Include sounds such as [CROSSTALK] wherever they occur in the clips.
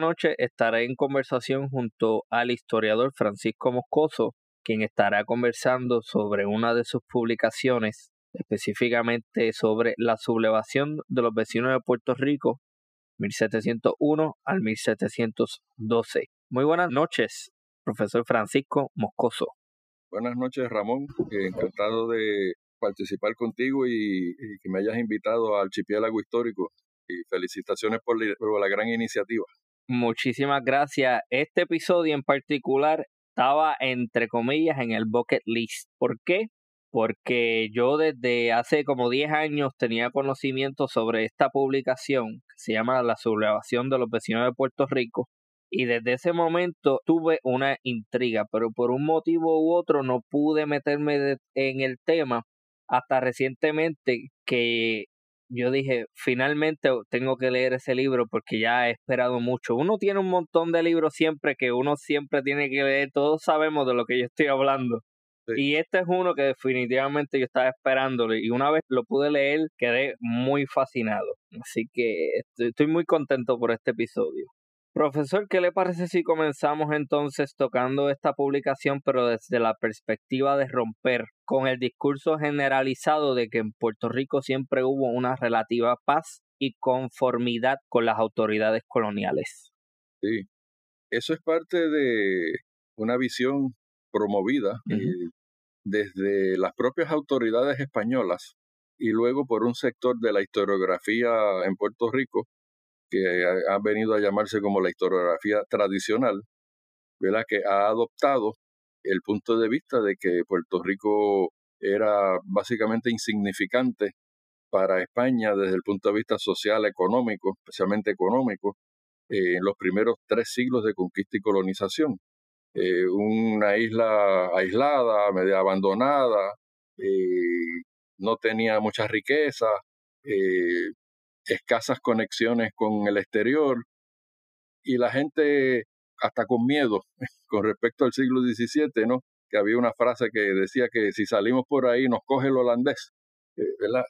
noche estaré en conversación junto al historiador Francisco Moscoso, quien estará conversando sobre una de sus publicaciones, específicamente sobre la sublevación de los vecinos de Puerto Rico, 1701 al 1712. Muy buenas noches, profesor Francisco Moscoso. Buenas noches, Ramón. Encantado de participar contigo y, que me hayas invitado al archipiélago histórico. Y felicitaciones por la gran iniciativa. Muchísimas gracias. Este episodio en particular estaba entre comillas en el bucket list. ¿Por qué? Porque yo desde hace como 10 años tenía conocimiento sobre esta publicación que se llama La sublevación de los vecinos de Puerto Rico y desde ese momento tuve una intriga, pero por un motivo u otro no pude meterme en el tema hasta recientemente que yo dije, finalmente tengo que leer ese libro porque ya he esperado mucho. Uno tiene un montón de libros siempre que uno siempre tiene que leer, todos sabemos de lo que yo estoy hablando. Y este es uno que definitivamente yo estaba esperándolo y una vez lo pude leer quedé muy fascinado. Así que estoy muy contento por este episodio. Profesor, ¿qué le parece si comenzamos entonces tocando esta publicación, pero desde la perspectiva de romper con el discurso generalizado de que en Puerto Rico siempre hubo una relativa paz y conformidad con las autoridades coloniales? Sí, eso es parte de una visión promovida eh, desde las propias autoridades españolas y luego por un sector de la historiografía en Puerto Rico que ha, venido a llamarse como la historiografía tradicional, ¿verdad? que ha adoptado el punto de vista de que Puerto Rico era básicamente insignificante para España desde el punto de vista social, económico, especialmente económico, eh, en los primeros tres siglos de conquista y colonización. Eh, una isla aislada, media abandonada, eh, no tenía mucha riqueza, escasas conexiones con el exterior y la gente hasta con miedo [LAUGHS] con respecto al siglo XVII, ¿no? Que había una frase que decía que si salimos por ahí nos coge el holandés, eh, ¿verdad?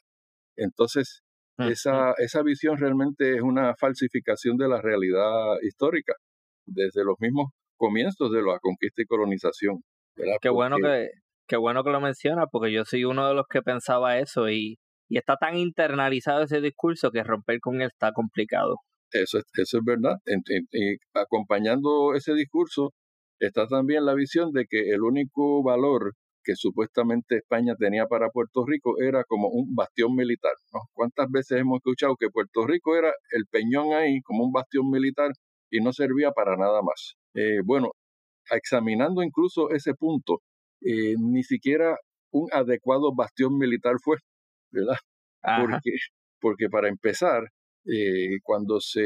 Entonces, esa, esa visión realmente es una falsificación de la realidad histórica, desde los mismos comienzos de la conquista y colonización. Qué bueno que, qué bueno que lo menciona, porque yo soy uno de los que pensaba eso y y está tan internalizado ese discurso que romper con él está complicado. Eso es, eso es verdad. y acompañando ese discurso está también la visión de que el único valor que supuestamente España tenía para Puerto Rico era como un bastión militar. ¿Cuántas veces hemos escuchado que Puerto Rico era el peñón ahí como un bastión militar y no servía para nada más? Eh, bueno, examinando incluso ese punto, eh, ni siquiera un adecuado bastión militar fue. ¿Verdad? Porque, porque para empezar, eh, cuando se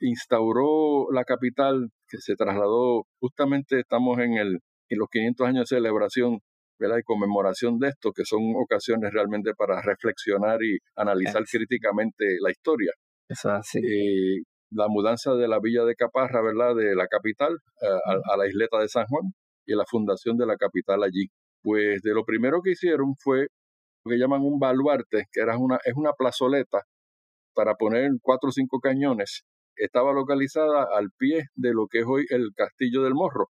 instauró la capital, que se trasladó, justamente estamos en, el, en los 500 años de celebración ¿verdad? y conmemoración de esto, que son ocasiones realmente para reflexionar y analizar críticamente la historia. Eso así. Eh, la mudanza de la villa de Caparra, ¿verdad? De la capital a, a, la isleta de San Juan y la fundación de la capital allí. Pues de lo primero que hicieron fue que llaman un baluarte, que era una, es una plazoleta para poner cuatro o cinco cañones. Estaba localizada al pie de lo que es hoy el Castillo del Morro,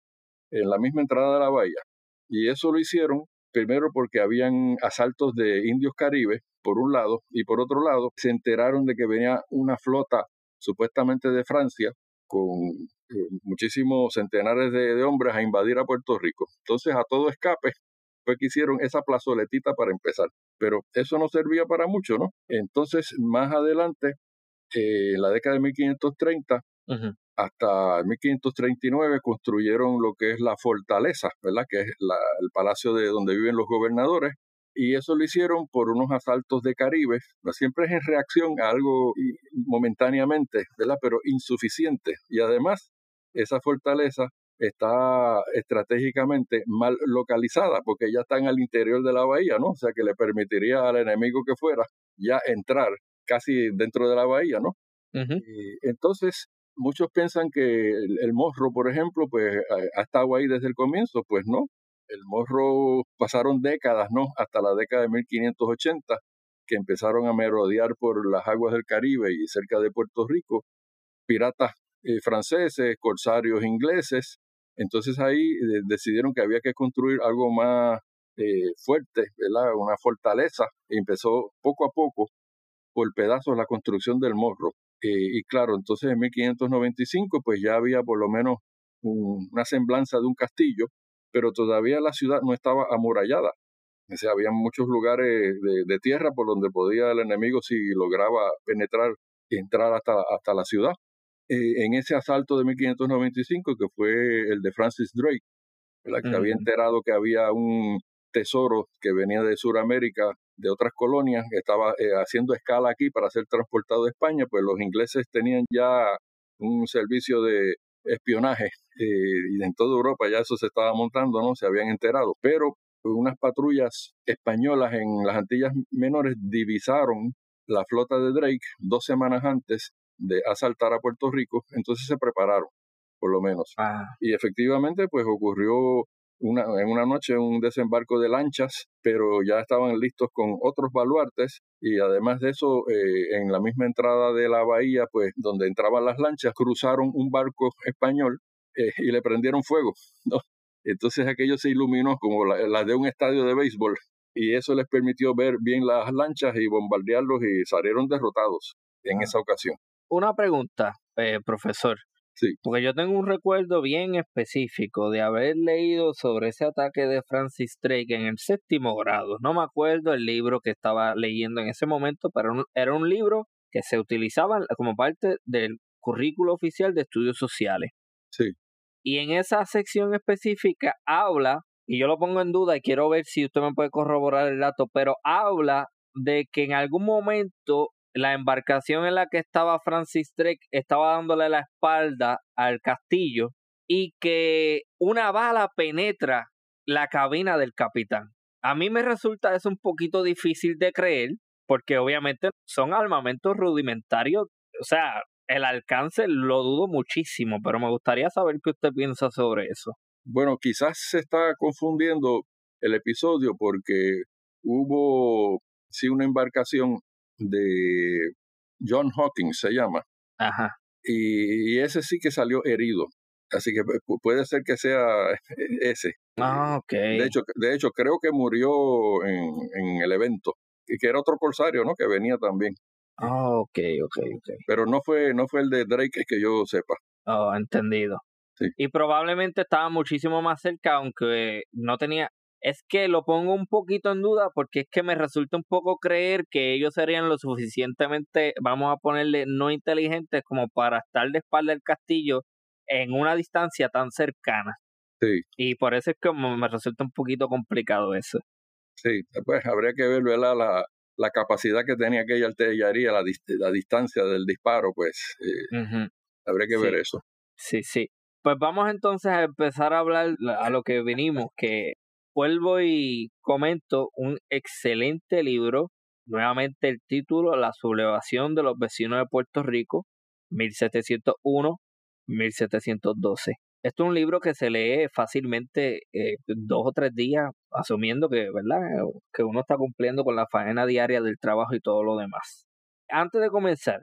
en la misma entrada de la bahía. Y eso lo hicieron primero porque habían asaltos de indios caribes, por un lado, y por otro lado, se enteraron de que venía una flota supuestamente de Francia con eh, muchísimos centenares de, hombres a invadir a Puerto Rico. Entonces, a todo escape, fue que hicieron esa plazoletita para empezar. Pero eso no servía para mucho, ¿no? Entonces, más adelante, eh, en la década de 1530, hasta 1539 construyeron lo que es la fortaleza, ¿verdad? Que es el palacio de donde viven los gobernadores. Y eso lo hicieron por unos asaltos de Caribes, siempre es en reacción a algo momentáneamente, ¿verdad? Pero insuficiente. Y además, esa fortaleza está estratégicamente mal localizada porque ya están al interior de la bahía, ¿no? O sea que le permitiría al enemigo que fuera ya entrar casi dentro de la bahía, ¿no? entonces, muchos piensan que el, morro, por ejemplo, pues ha, estado ahí desde el comienzo, pues no. El morro pasaron décadas, ¿no? Hasta la década de 1580, que empezaron a merodear por las aguas del Caribe y cerca de Puerto Rico, piratas eh, franceses, corsarios ingleses. Entonces ahí decidieron que había que construir algo más fuerte, ¿verdad? una fortaleza. Y empezó poco a poco, por pedazos, la construcción del morro. y claro, entonces en 1595 pues ya había por lo menos una semblanza de un castillo, pero todavía la ciudad no estaba amurallada. O sea, había muchos lugares de, tierra por donde podía el enemigo, si lograba penetrar, entrar hasta, hasta la ciudad. Eh, en ese asalto de 1595, que fue el de Francis Drake, la que había enterado que había un tesoro que venía de Sudamérica, de otras colonias, que estaba eh, haciendo escala aquí para ser transportado a España, pues los ingleses tenían ya un servicio de espionaje eh, y en toda Europa ya eso se estaba montando, ¿no? Se habían enterado. Pero unas patrullas españolas en las Antillas Menores divisaron la flota de Drake dos semanas antes de asaltar a Puerto Rico, entonces se prepararon, por lo menos. Ah. Y efectivamente, pues ocurrió una, en una noche un desembarco de lanchas, pero ya estaban listos con otros baluartes y además de eso, eh, en la misma entrada de la bahía, pues donde entraban las lanchas, cruzaron un barco español eh, y le prendieron fuego. ¿no? Entonces aquello se iluminó como la, de un estadio de béisbol y eso les permitió ver bien las lanchas y bombardearlos y salieron derrotados en ah. esa ocasión. Una pregunta, eh, profesor. Porque yo tengo un recuerdo bien específico de haber leído sobre ese ataque de Francis Drake en el séptimo grado. No me acuerdo el libro que estaba leyendo en ese momento, pero era un libro que se utilizaba como parte del currículo oficial de estudios sociales. Sí. Y en esa sección específica habla, y yo lo pongo en duda y quiero ver si usted me puede corroborar el dato, pero habla de que en algún momento la embarcación en la que estaba Francis Drake estaba dándole la espalda al castillo y que una bala penetra la cabina del capitán. A mí me resulta eso un poquito difícil de creer porque obviamente son armamentos rudimentarios, o sea, el alcance lo dudo muchísimo, pero me gustaría saber qué usted piensa sobre eso. Bueno, quizás se está confundiendo el episodio porque hubo sí una embarcación de John Hawkins, se llama. Ajá. Y, ese sí que salió herido. Así que puede ser que sea [LAUGHS] ese. Ah, ok. De hecho, de hecho creo que murió en, en el evento. Y que era otro corsario, ¿no? Que venía también. Ah, ok, ok, ok. Pero no fue, no fue el de Drake que yo sepa. Oh, entendido. Sí. Y probablemente estaba muchísimo más cerca, aunque no tenía, es que lo pongo un poquito en duda porque es que me resulta un poco creer que ellos serían lo suficientemente, vamos a ponerle, no inteligentes como para estar de espalda del castillo en una distancia tan cercana. Sí. Y por eso es que me resulta un poquito complicado eso. Sí, pues habría que ver la, la, la capacidad que tenía aquella artillería, la, la distancia del disparo, pues eh, habría que ver eso. Sí, sí. Pues vamos entonces a empezar a hablar a lo que venimos, que vuelvo y comento un excelente libro. Nuevamente el título, La sublevación de los vecinos de Puerto Rico, 1701-1712. Esto es un libro que se lee fácilmente eh, dos o tres días, asumiendo que, ¿verdad? que uno está cumpliendo con la faena diaria del trabajo y todo lo demás. Antes de comenzar,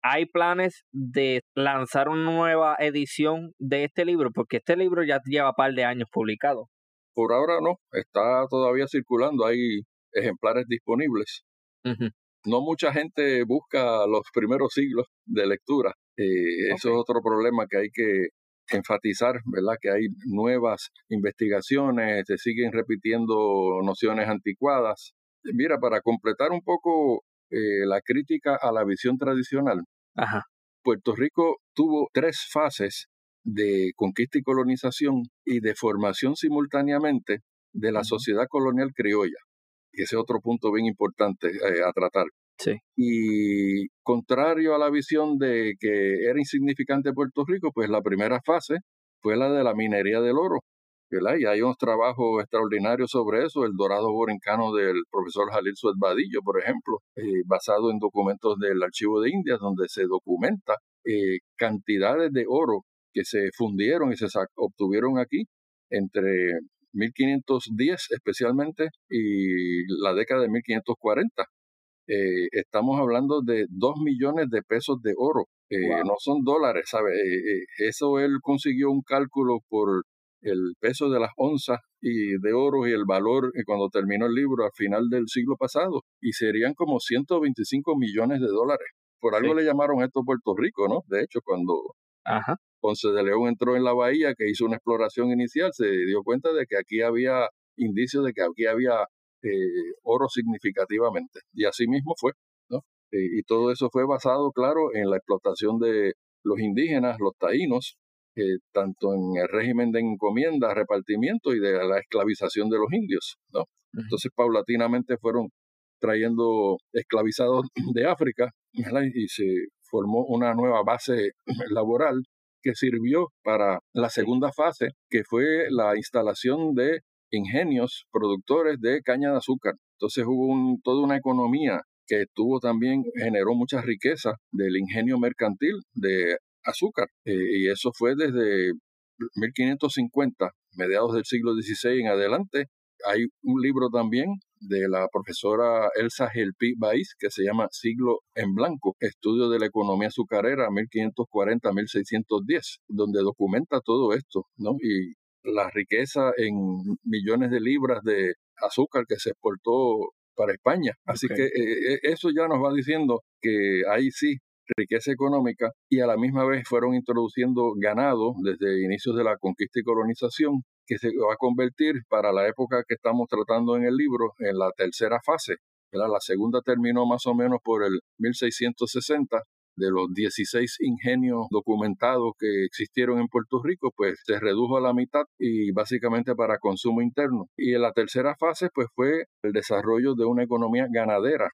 ¿hay planes de lanzar una nueva edición de este libro? Porque este libro ya lleva un par de años publicado. Por ahora no, está todavía circulando, hay ejemplares disponibles. No mucha gente busca los primeros siglos de lectura. Eh, eso es otro problema que hay que enfatizar, ¿verdad? Que hay nuevas investigaciones, se siguen repitiendo nociones anticuadas. Mira, para completar un poco eh, la crítica a la visión tradicional, Puerto Rico tuvo tres fases de conquista y colonización y de formación simultáneamente de la sociedad colonial criolla. Y ese es otro punto bien importante eh, a tratar. Sí. Y contrario a la visión de que era insignificante Puerto Rico, pues la primera fase fue la de la minería del oro. ¿verdad? Y hay unos trabajos extraordinarios sobre eso, el dorado borincano del profesor Jalil Suez Badillo, por ejemplo, eh, basado en documentos del Archivo de Indias, donde se documenta eh, cantidades de oro que se fundieron y se obtuvieron aquí entre 1510 especialmente y la década de 1540. Eh, estamos hablando de 2 millones de pesos de oro Eh, no son dólares, ¿sabe? Eh, eso él consiguió un cálculo por el peso de las onzas y de oro y el valor cuando terminó el libro al final del siglo pasado y serían como 125 millones de dólares. Por algo le llamaron esto Puerto Rico, ¿no? De hecho, cuando Ponce de León entró en la bahía, que hizo una exploración inicial, se dio cuenta de que aquí había indicios de que aquí había eh, oro significativamente. Y así mismo fue, ¿no? Eh, y todo eso fue basado, claro, en la explotación de los indígenas, los taínos, eh, tanto en el régimen de encomienda, repartimiento y de la esclavización de los indios, ¿no? Entonces, paulatinamente fueron trayendo esclavizados de África y se formó una nueva base laboral que sirvió para la segunda fase, que fue la instalación de ingenios productores de caña de azúcar. Entonces hubo toda una economía que tuvo también, generó mucha riqueza del ingenio mercantil de azúcar. Eh, y eso fue desde 1550, mediados del siglo XVI en adelante. Hay un libro también de la profesora Elsa Gelpi Baiz, que se llama Siglo en Blanco, Estudio de la Economía Azucarera 1540-1610, donde documenta todo esto, ¿no? Y la riqueza en millones de libras de azúcar que se exportó para España. Así que eh, eh, eso ya nos va diciendo que ahí sí riqueza económica y a la misma vez fueron introduciendo ganado desde inicios de la conquista y colonización que se va a convertir para la época que estamos tratando en el libro en la tercera fase. La segunda terminó más o menos por el 1660 de los 16 ingenios documentados que existieron en Puerto Rico, pues se redujo a la mitad y básicamente para consumo interno. Y en la tercera fase, pues fue el desarrollo de una economía ganadera.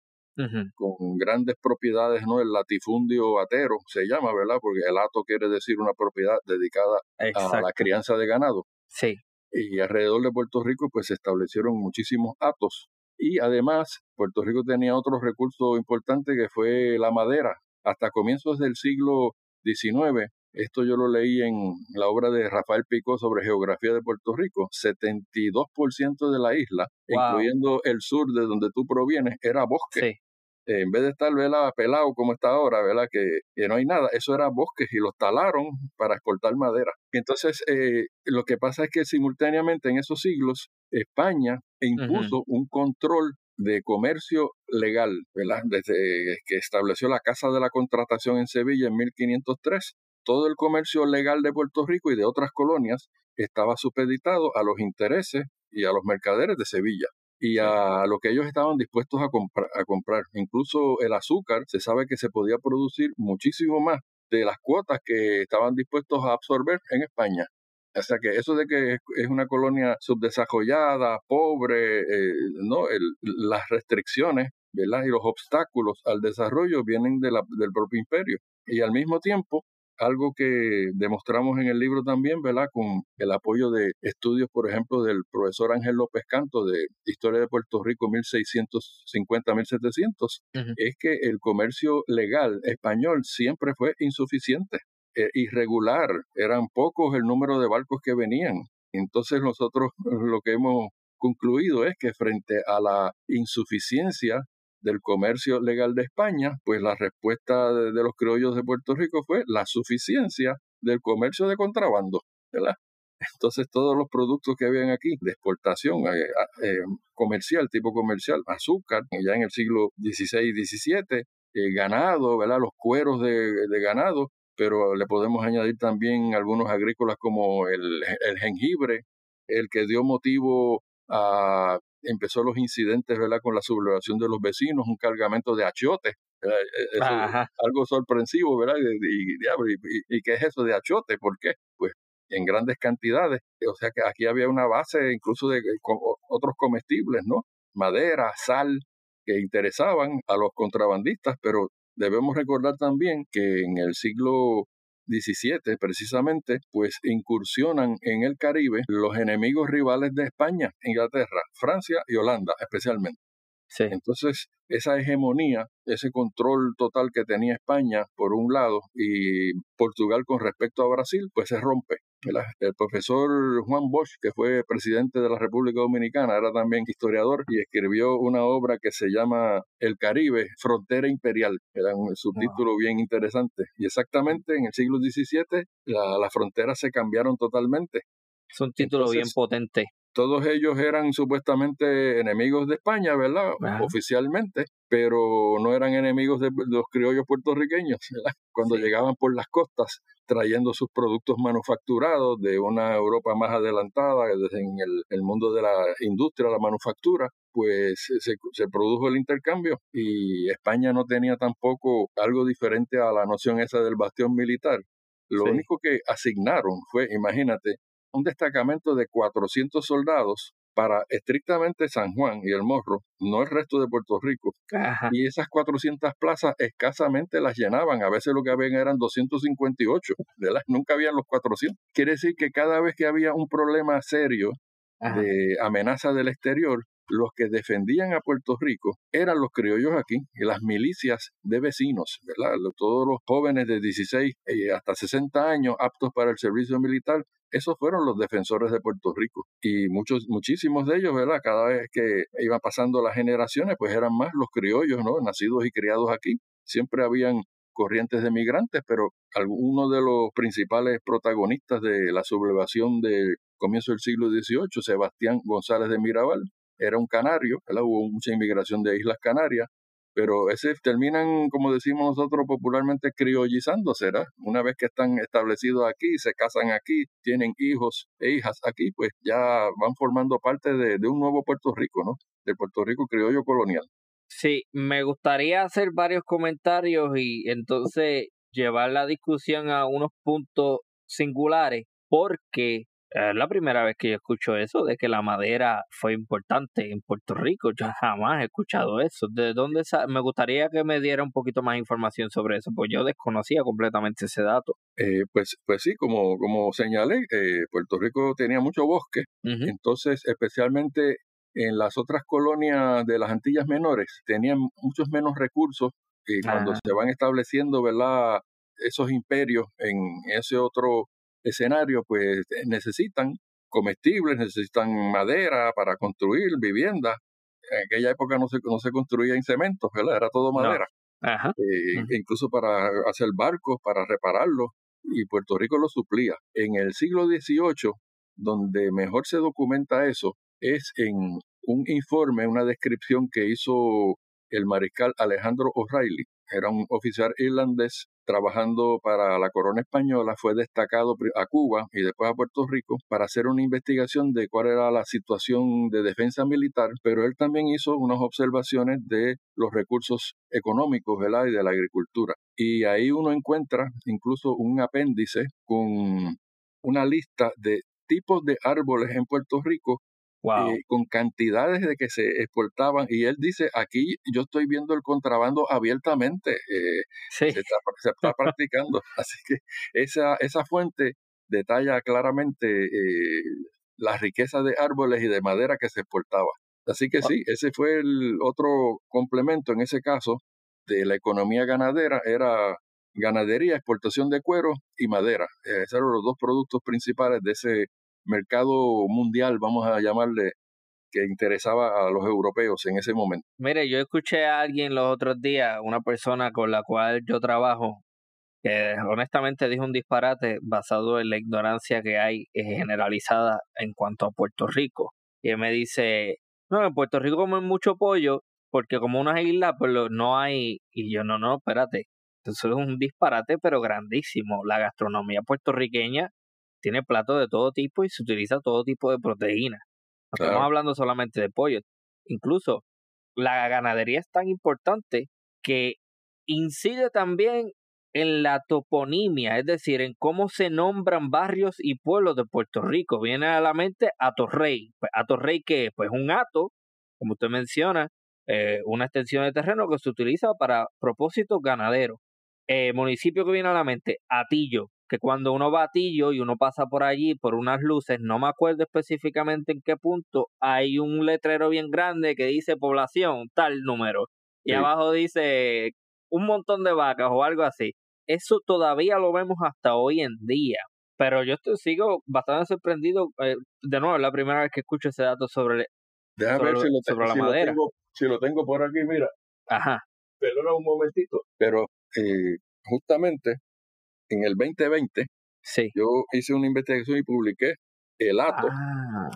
con grandes propiedades, ¿no? El latifundio atero se llama, ¿verdad? Porque el ato quiere decir una propiedad dedicada a la crianza de ganado. Sí. Y alrededor de Puerto Rico, pues se establecieron muchísimos atos. Y además, Puerto Rico tenía otro recurso importante que fue la madera hasta comienzos del siglo XIX. Esto yo lo leí en la obra de Rafael Pico sobre geografía de Puerto Rico. 72% de la isla, incluyendo el sur de donde tú provienes, era bosque. En vez de estar ¿verdad? pelado como está ahora, ¿verdad? Que, no hay nada, eso era bosque y los talaron para exportar madera. Entonces, eh, lo que pasa es que simultáneamente en esos siglos, España impuso un control de comercio legal, ¿verdad? Desde que estableció la Casa de la Contratación en Sevilla en 1503, todo el comercio legal de Puerto Rico y de otras colonias estaba supeditado a los intereses y a los mercaderes de Sevilla y a lo que ellos estaban dispuestos a, a comprar. Incluso el azúcar, se sabe que se podía producir muchísimo más de las cuotas que estaban dispuestos a absorber en España. O sea que eso de que es una colonia subdesarrollada, pobre, eh, no, las restricciones, ¿verdad? Y los obstáculos al desarrollo vienen de la, del propio imperio. Y al mismo tiempo, algo que demostramos en el libro también, ¿verdad? Con el apoyo de estudios, por ejemplo, del profesor Ángel López Canto de Historia de Puerto Rico 1650-1700, es que el comercio legal español siempre fue insuficiente. Eh, irregular, eran pocos el número de barcos que venían. Entonces nosotros [LAUGHS] lo que hemos concluido es que frente a la insuficiencia del comercio legal de España, pues la respuesta de, los criollos de Puerto Rico fue la suficiencia del comercio de contrabando, ¿verdad? Entonces todos los productos que habían aquí de exportación eh, eh, comercial, tipo comercial, azúcar, ya en el siglo XVI y XVII, ganado, ¿verdad? Los cueros de ganado, pero le podemos añadir también algunos agrícolas como el, jengibre, el que dio motivo a empezó los incidentes ¿verdad? con la sublevación de los vecinos, un cargamento de achiote, e, e, algo sorpresivo, ¿verdad? Y, y, qué es eso de achote? ¿Por qué? Pues en grandes cantidades. O sea que aquí había una base incluso de otros comestibles, ¿no? Madera, sal, que interesaban a los contrabandistas, pero Debemos recordar también que en el siglo XVII, precisamente, pues incursionan en el Caribe los enemigos rivales de España, Inglaterra, Francia y Holanda especialmente. Entonces, esa hegemonía, ese control total que tenía España por un lado y Portugal con respecto a Brasil, pues se rompe. El profesor Juan Bosch, que fue presidente de la República Dominicana, era también historiador y escribió una obra que se llama El Caribe, Frontera Imperial. Era un subtítulo bien interesante. Y exactamente en el siglo XVII las fronteras se cambiaron totalmente. Es un título bien potente todos ellos eran supuestamente enemigos de España, ¿verdad? Oficialmente, pero no eran enemigos de los criollos puertorriqueños, [LAUGHS] ¿verdad? Cuando llegaban por las costas trayendo sus productos manufacturados de una Europa más adelantada, desde en el, mundo de la industria, la manufactura, pues se, se, produjo el intercambio y España no tenía tampoco algo diferente a la noción esa del bastión militar. Lo único que asignaron fue, imagínate, un destacamento de 400 soldados para estrictamente San Juan y el Morro, no el resto de Puerto Rico. Y esas 400 plazas escasamente las llenaban, a veces lo que habían eran 258, de las, nunca habían los 400. Quiere decir que cada vez que había un problema serio de amenaza del exterior, los que defendían a Puerto Rico eran los criollos aquí y las milicias de vecinos, ¿verdad? Todos los jóvenes de 16 eh, hasta 60 años aptos para el servicio militar esos fueron los defensores de Puerto Rico. Y muchos, muchísimos de ellos, ¿verdad? Cada vez que iban pasando las generaciones, pues eran más los criollos, ¿no? Nacidos y criados aquí. Siempre habían corrientes de migrantes, pero algunos de los principales protagonistas de la sublevación del comienzo del siglo XVIII, Sebastián González de Mirabal, era un canario, ¿verdad? hubo mucha inmigración de Islas Canarias, pero ese terminan, como decimos nosotros popularmente, criollizándose, ¿verdad? Una vez que están establecidos aquí, se casan aquí, tienen hijos e hijas aquí, pues ya van formando parte de, de un nuevo Puerto Rico, ¿no? De Puerto Rico criollo colonial. Sí, me gustaría hacer varios comentarios y entonces llevar la discusión a unos puntos singulares, porque es la primera vez que yo escucho eso, de que la madera fue importante en Puerto Rico. Yo jamás he escuchado eso. ¿De dónde Me gustaría que me diera un poquito más información sobre eso, pues yo desconocía completamente ese dato. Eh, pues, pues sí, como, como señalé, eh, Puerto Rico tenía mucho bosque, entonces especialmente en las otras colonias de las Antillas Menores tenían muchos menos recursos y cuando se van estableciendo, ¿verdad? Esos imperios en ese otro escenario, pues eh, necesitan comestibles, necesitan madera para construir viviendas. En aquella época no se, no se construía en cemento, era todo madera. Eh, incluso para hacer barcos, para repararlos, y Puerto Rico lo suplía. En el siglo XVIII, donde mejor se documenta eso, es en un informe, una descripción que hizo el mariscal Alejandro O'Reilly, era un oficial irlandés trabajando para la corona española, fue destacado a Cuba y después a Puerto Rico para hacer una investigación de cuál era la situación de defensa militar, pero él también hizo unas observaciones de los recursos económicos y de la agricultura. Y ahí uno encuentra incluso un apéndice con una lista de tipos de árboles en Puerto Rico eh, con cantidades de que se exportaban. Y él dice, aquí yo estoy viendo el contrabando abiertamente, eh, se, está, [LAUGHS] practicando. [LAUGHS] Así que esa, esa fuente detalla claramente eh, la riqueza de árboles y de madera que se exportaba. Así que sí, ese fue el otro complemento en ese caso de la economía ganadera, era ganadería, exportación de cuero y madera. esos eran los dos productos principales de ese mercado mundial, vamos a llamarle, que interesaba a los europeos en ese momento. Mire, yo escuché a alguien los otros días, una persona con la cual yo trabajo, que honestamente dijo un disparate basado en la ignorancia que hay eh, generalizada en cuanto a Puerto Rico. Y él me dice, no, en Puerto Rico comen mucho pollo, porque como una isla, pues no hay... Y yo, no, no, espérate. Eso es un disparate, pero grandísimo. La gastronomía puertorriqueña tiene platos de todo tipo y se utiliza todo tipo de proteínas. No estamos hablando solamente de pollo. Incluso la ganadería es tan importante que incide también en la toponimia, es decir, en cómo se nombran barrios y pueblos de Puerto Rico. Viene a la mente Atorrey. Pues, Atorrey que pues un hato, como usted menciona, eh, una extensión de terreno que se utiliza para propósitos ganaderos. Eh, municipio que viene a la mente, Atillo, que cuando uno va a Tillo y uno pasa por allí por unas luces, no me acuerdo específicamente en qué punto, hay un letrero bien grande que dice población, tal número, y abajo dice un montón de vacas o algo así. Eso todavía lo vemos hasta hoy en día. Pero yo estoy, sigo bastante sorprendido. Eh, de nuevo, es la primera vez que escucho ese dato sobre, Déjame ver si lo, sobre la si lo madera. tengo, si lo tengo por aquí, mira. Ajá. Perdona un momentito. Pero eh, justamente en el 2020 Sí. yo hice una investigación y publiqué el ato, Ah,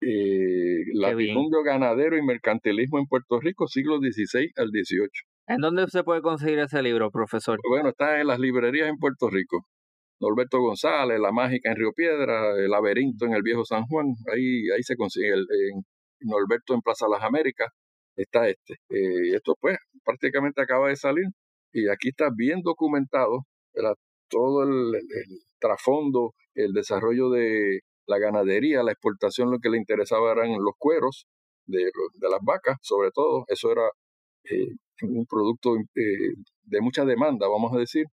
eh, latifundio ganadero y mercantilismo en Puerto Rico, siglo XVI al XVIII. ¿En dónde se puede conseguir ese libro, profesor? Bueno, está en las librerías en Puerto Rico. Norberto González, La Mágica en Río Piedra, El Laberinto en el Viejo San Juan, ahí, ahí se consigue. El, en Norberto en Plaza Las Américas está este. Eh, esto pues prácticamente acaba de salir y aquí está bien documentado ¿verdad? Todo el, trasfondo, el desarrollo de la ganadería, la exportación, lo que le interesaba eran los cueros de, las vacas, sobre todo. Eso era eh, un producto eh, de mucha demanda, vamos a decir.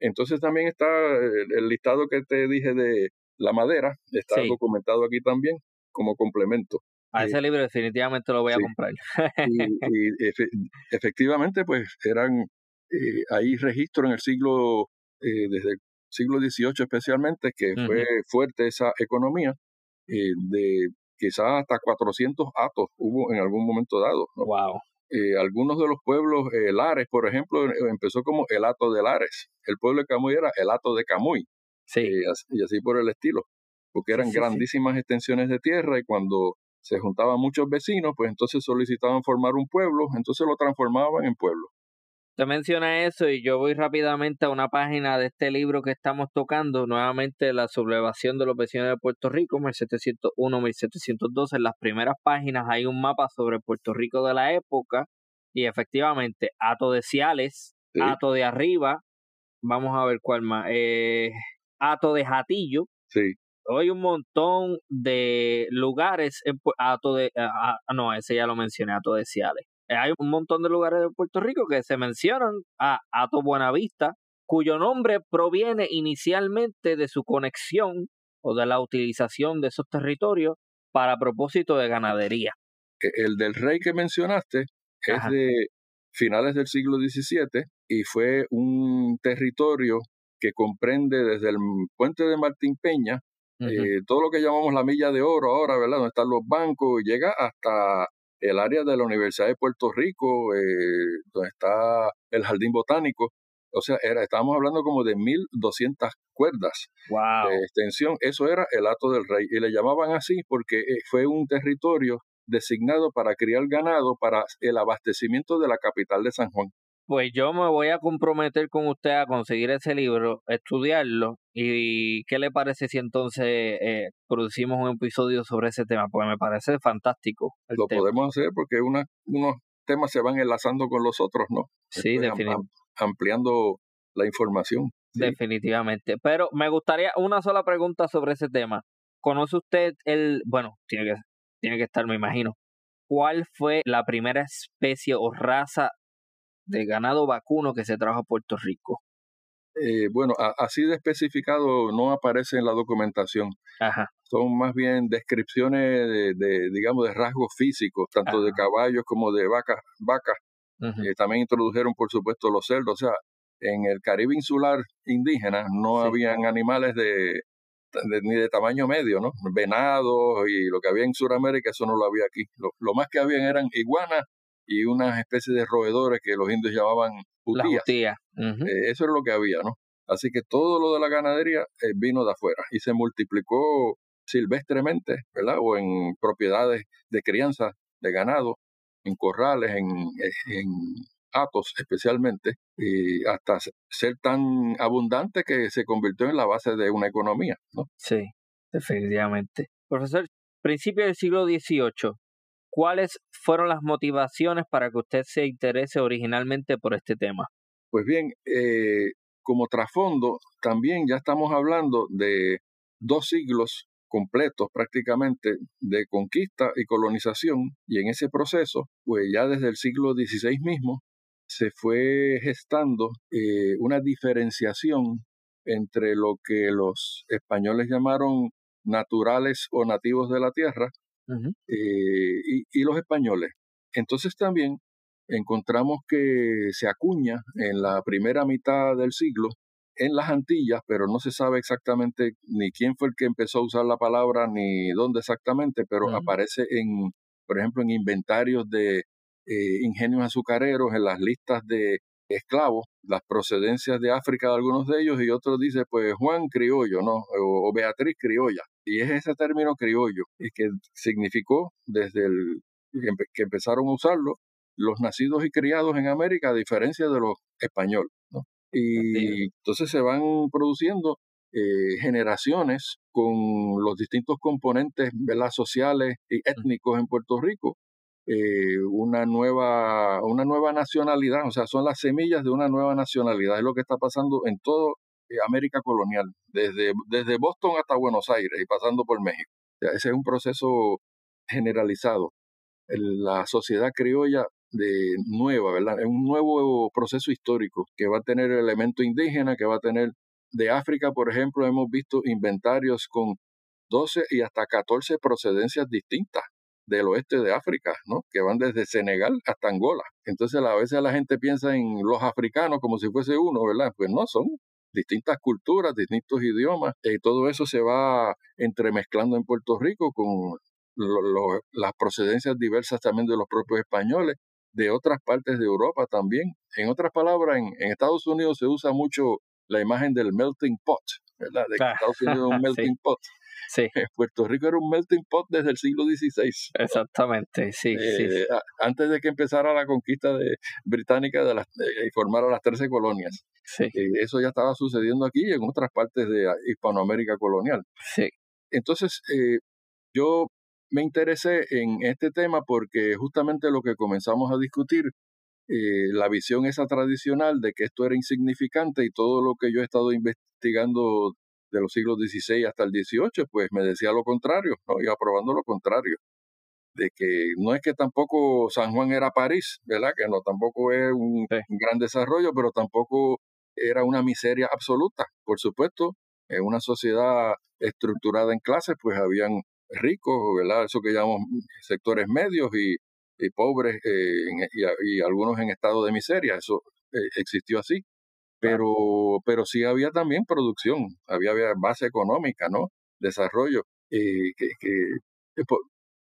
Entonces también está el, el listado que te dije de la madera, está Sí. documentado aquí también como complemento. A Sí. ese libro definitivamente lo voy a comprar. Y, [LAUGHS] y efe- efectivamente, pues eran, eh, hay registro en el siglo, eh, desde el siglo XVIII especialmente, que fue fuerte esa economía, eh, de quizás hasta 400 atos hubo en algún momento dado. ¿no? wow. Eh, algunos de los pueblos, eh, Lares, por ejemplo, empezó como el Hato de Lares. El pueblo de Camuy era el Hato de Camuy, Sí. y así por el estilo, porque eran Sí, sí, sí. grandísimas extensiones de tierra y cuando se juntaban muchos vecinos, pues entonces solicitaban formar un pueblo, entonces lo transformaban en pueblo. Usted menciona eso y yo voy rápidamente a una página de este libro que estamos tocando, nuevamente la sublevación de los vecinos de Puerto Rico, 1701-1712. En las primeras páginas hay un mapa sobre Puerto Rico de la época y efectivamente, Ato de Ciales, Sí. Ato de Arriba, vamos a ver cuál más, eh, Ato de Jatillo, Sí, hay un montón de lugares en Ato de ah, ah, no ese ya lo mencioné Ato de Ciales hay un montón de lugares de Puerto Rico que se mencionan a Ato Buenavista cuyo nombre proviene inicialmente de su conexión o de la utilización de esos territorios para propósito de ganadería el del rey que mencionaste Ajá. es de finales del siglo XVII y fue un territorio que comprende desde el puente de Martín Peña eh, todo lo que llamamos la milla de oro ahora, ¿verdad? Donde están los bancos, llega hasta el área de la Universidad de Puerto Rico, eh, donde está el Jardín Botánico. O sea, era, estábamos hablando como de 1.200 cuerdas wow de extensión. Eso era el Hato del Rey. Y le llamaban así porque eh, fue un territorio designado para criar ganado para el abastecimiento de la capital de San Juan. Pues yo me voy a comprometer con usted a conseguir ese libro, estudiarlo y qué le parece si entonces eh, producimos un episodio sobre ese tema, porque me parece fantástico Lo tema. podemos hacer porque una, unos temas se van enlazando con los otros, ¿no? Sí, Estoy am- defini- am- ampliando la información. Sí. definitivamente. Pero me gustaría una sola pregunta sobre ese tema. ¿Conoce usted el, bueno, tiene que, tiene que estar, me imagino, cuál fue la primera especie o raza de ganado vacuno que se trajo a Puerto Rico? Eh, bueno, a- así de especificado no aparece en la documentación. Ajá, Son más bien descripciones de, de, digamos, de rasgos físicos, tanto de caballos como de vacas. vacas. Eh, también introdujeron, por supuesto, los cerdos. O sea, en el Caribe insular indígena no Sí. habían animales de, de- ni de tamaño medio, ¿no? Venados y lo que había en Sudamérica, eso no lo había aquí. Lo, lo más que habían eran iguanas y unas especies de roedores que los indios llamaban jutías. Eh, eso era lo que había, ¿no? Así que todo lo de la ganadería eh, vino de afuera y se multiplicó silvestremente, ¿verdad? O en propiedades de crianza de ganado, en corrales, en, eh, en atos especialmente, y hasta se- ser tan abundante que se convirtió en la base de una economía, ¿no? Sí, definitivamente. Profesor, principio del siglo XVIII, ¿cuáles fueron las motivaciones para que usted se interese originalmente por este tema? Pues bien, eh, como trasfondo, también ya estamos hablando de dos siglos completos prácticamente de conquista y colonización, y en ese proceso, pues ya desde el siglo XVI mismo, se fue gestando eh, una diferenciación entre lo que los españoles llamaron naturales o nativos de la tierra Eh, y, y los españoles. Entonces también encontramos que se acuña en la primera mitad del siglo en las Antillas, pero no se sabe exactamente ni quién fue el que empezó a usar la palabra ni dónde exactamente, pero aparece en, por ejemplo, en inventarios de eh, ingenios azucareros, en las listas de esclavos, las procedencias de África de algunos de ellos, y otros dice, pues Juan Criollo, ¿no? O, Beatriz Criolla. Y es ese término criollo, y que significó desde el que empezaron a usarlo los nacidos y criados en América, a diferencia de los españoles. ¿no? Y entonces se van produciendo eh, generaciones con los distintos componentes sociales y étnicos en Puerto Rico, eh, una, nueva, una nueva nacionalidad, o sea, son las semillas de una nueva nacionalidad, es lo que está pasando en toda eh, América colonial, desde, desde Boston hasta Buenos Aires y pasando por México. ese es un proceso generalizado. La sociedad criolla de nueva, ¿verdad? Es un nuevo proceso histórico que va a tener elemento indígena, que va a tener de África, por ejemplo, hemos visto inventarios con 12 y hasta 14 procedencias distintas del oeste de África, ¿no? Que van desde Senegal hasta Angola. Entonces a veces la gente piensa en los africanos como si fuese uno, ¿verdad? Pues no, son distintas culturas, distintos idiomas, y todo eso se va entremezclando en Puerto Rico con las procedencias diversas también de los propios españoles de otras partes de Europa también. En otras palabras, en, Estados Unidos se usa mucho la imagen del melting pot, ¿verdad? De que Estados Unidos es un [LAUGHS] melting pot. Sí. Puerto Rico era un melting pot desde el siglo XVI. Exactamente, sí, sí. Eh, antes de que empezara la conquista de, británica de las, y formara las 13 colonias. Sí. Eh, eso ya estaba sucediendo aquí y en otras partes de Hispanoamérica colonial. Sí. Entonces, eh, yo me interesé en este tema porque justamente lo que comenzamos a discutir, eh, la visión esa tradicional de que esto era insignificante y todo lo que yo he estado investigando de los siglos XVI hasta el XVIII, pues me decía lo contrario, ¿no? iba probando lo contrario, de que no es que tampoco San Juan era París, ¿verdad? Que no, tampoco es un, un gran desarrollo, pero tampoco era una miseria absoluta. Por supuesto, en una sociedad estructurada en clases, pues habían ricos, ¿verdad? Eso que llamamos sectores medios y, pobres eh, y, algunos en estado de miseria. Eso eh, existió así. Pero, pero sí había también producción, había, base económica, ¿no? Desarrollo. que, que eh,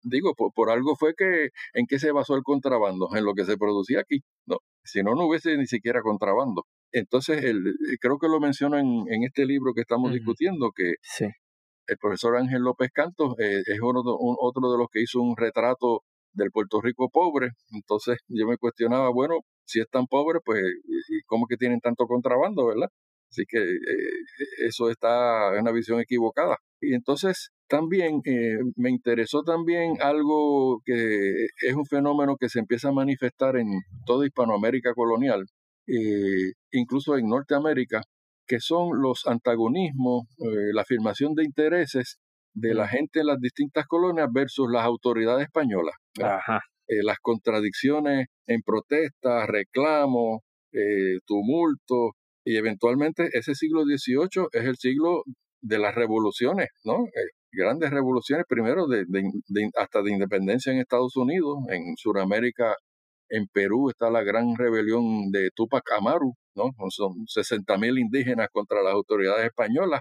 digo, por, algo fue que en qué se basó el contrabando, en lo que se producía aquí, ¿no? Si no, no hubiese ni siquiera contrabando. Entonces, el, creo que lo menciono en, en este libro que estamos discutiendo, que sí el profesor Ángel López Cantos eh, es uno otro de los que hizo un retrato del Puerto Rico pobre. Entonces [LAUGHS] yo me cuestionaba, bueno, si es tan pobre, pues, ¿y cómo que tienen tanto contrabando, verdad? Así que eh, eso está en una visión equivocada. Y entonces también eh, me interesó también algo que es un fenómeno que se empieza a manifestar en toda Hispanoamérica colonial, incluso en Norteamérica, que son los antagonismos, eh, la afirmación de intereses de la gente en las distintas colonias versus las autoridades españolas. Eh, las contradicciones en protestas, reclamos, eh, tumultos, y eventualmente ese siglo XVIII es el siglo de las revoluciones, ¿no? grandes revoluciones, primero de, hasta de independencia en Estados Unidos, en Sudamérica, en Perú está la gran rebelión de Tupac Amaru, ¿no? Son 60 mil indígenas contra las autoridades españolas.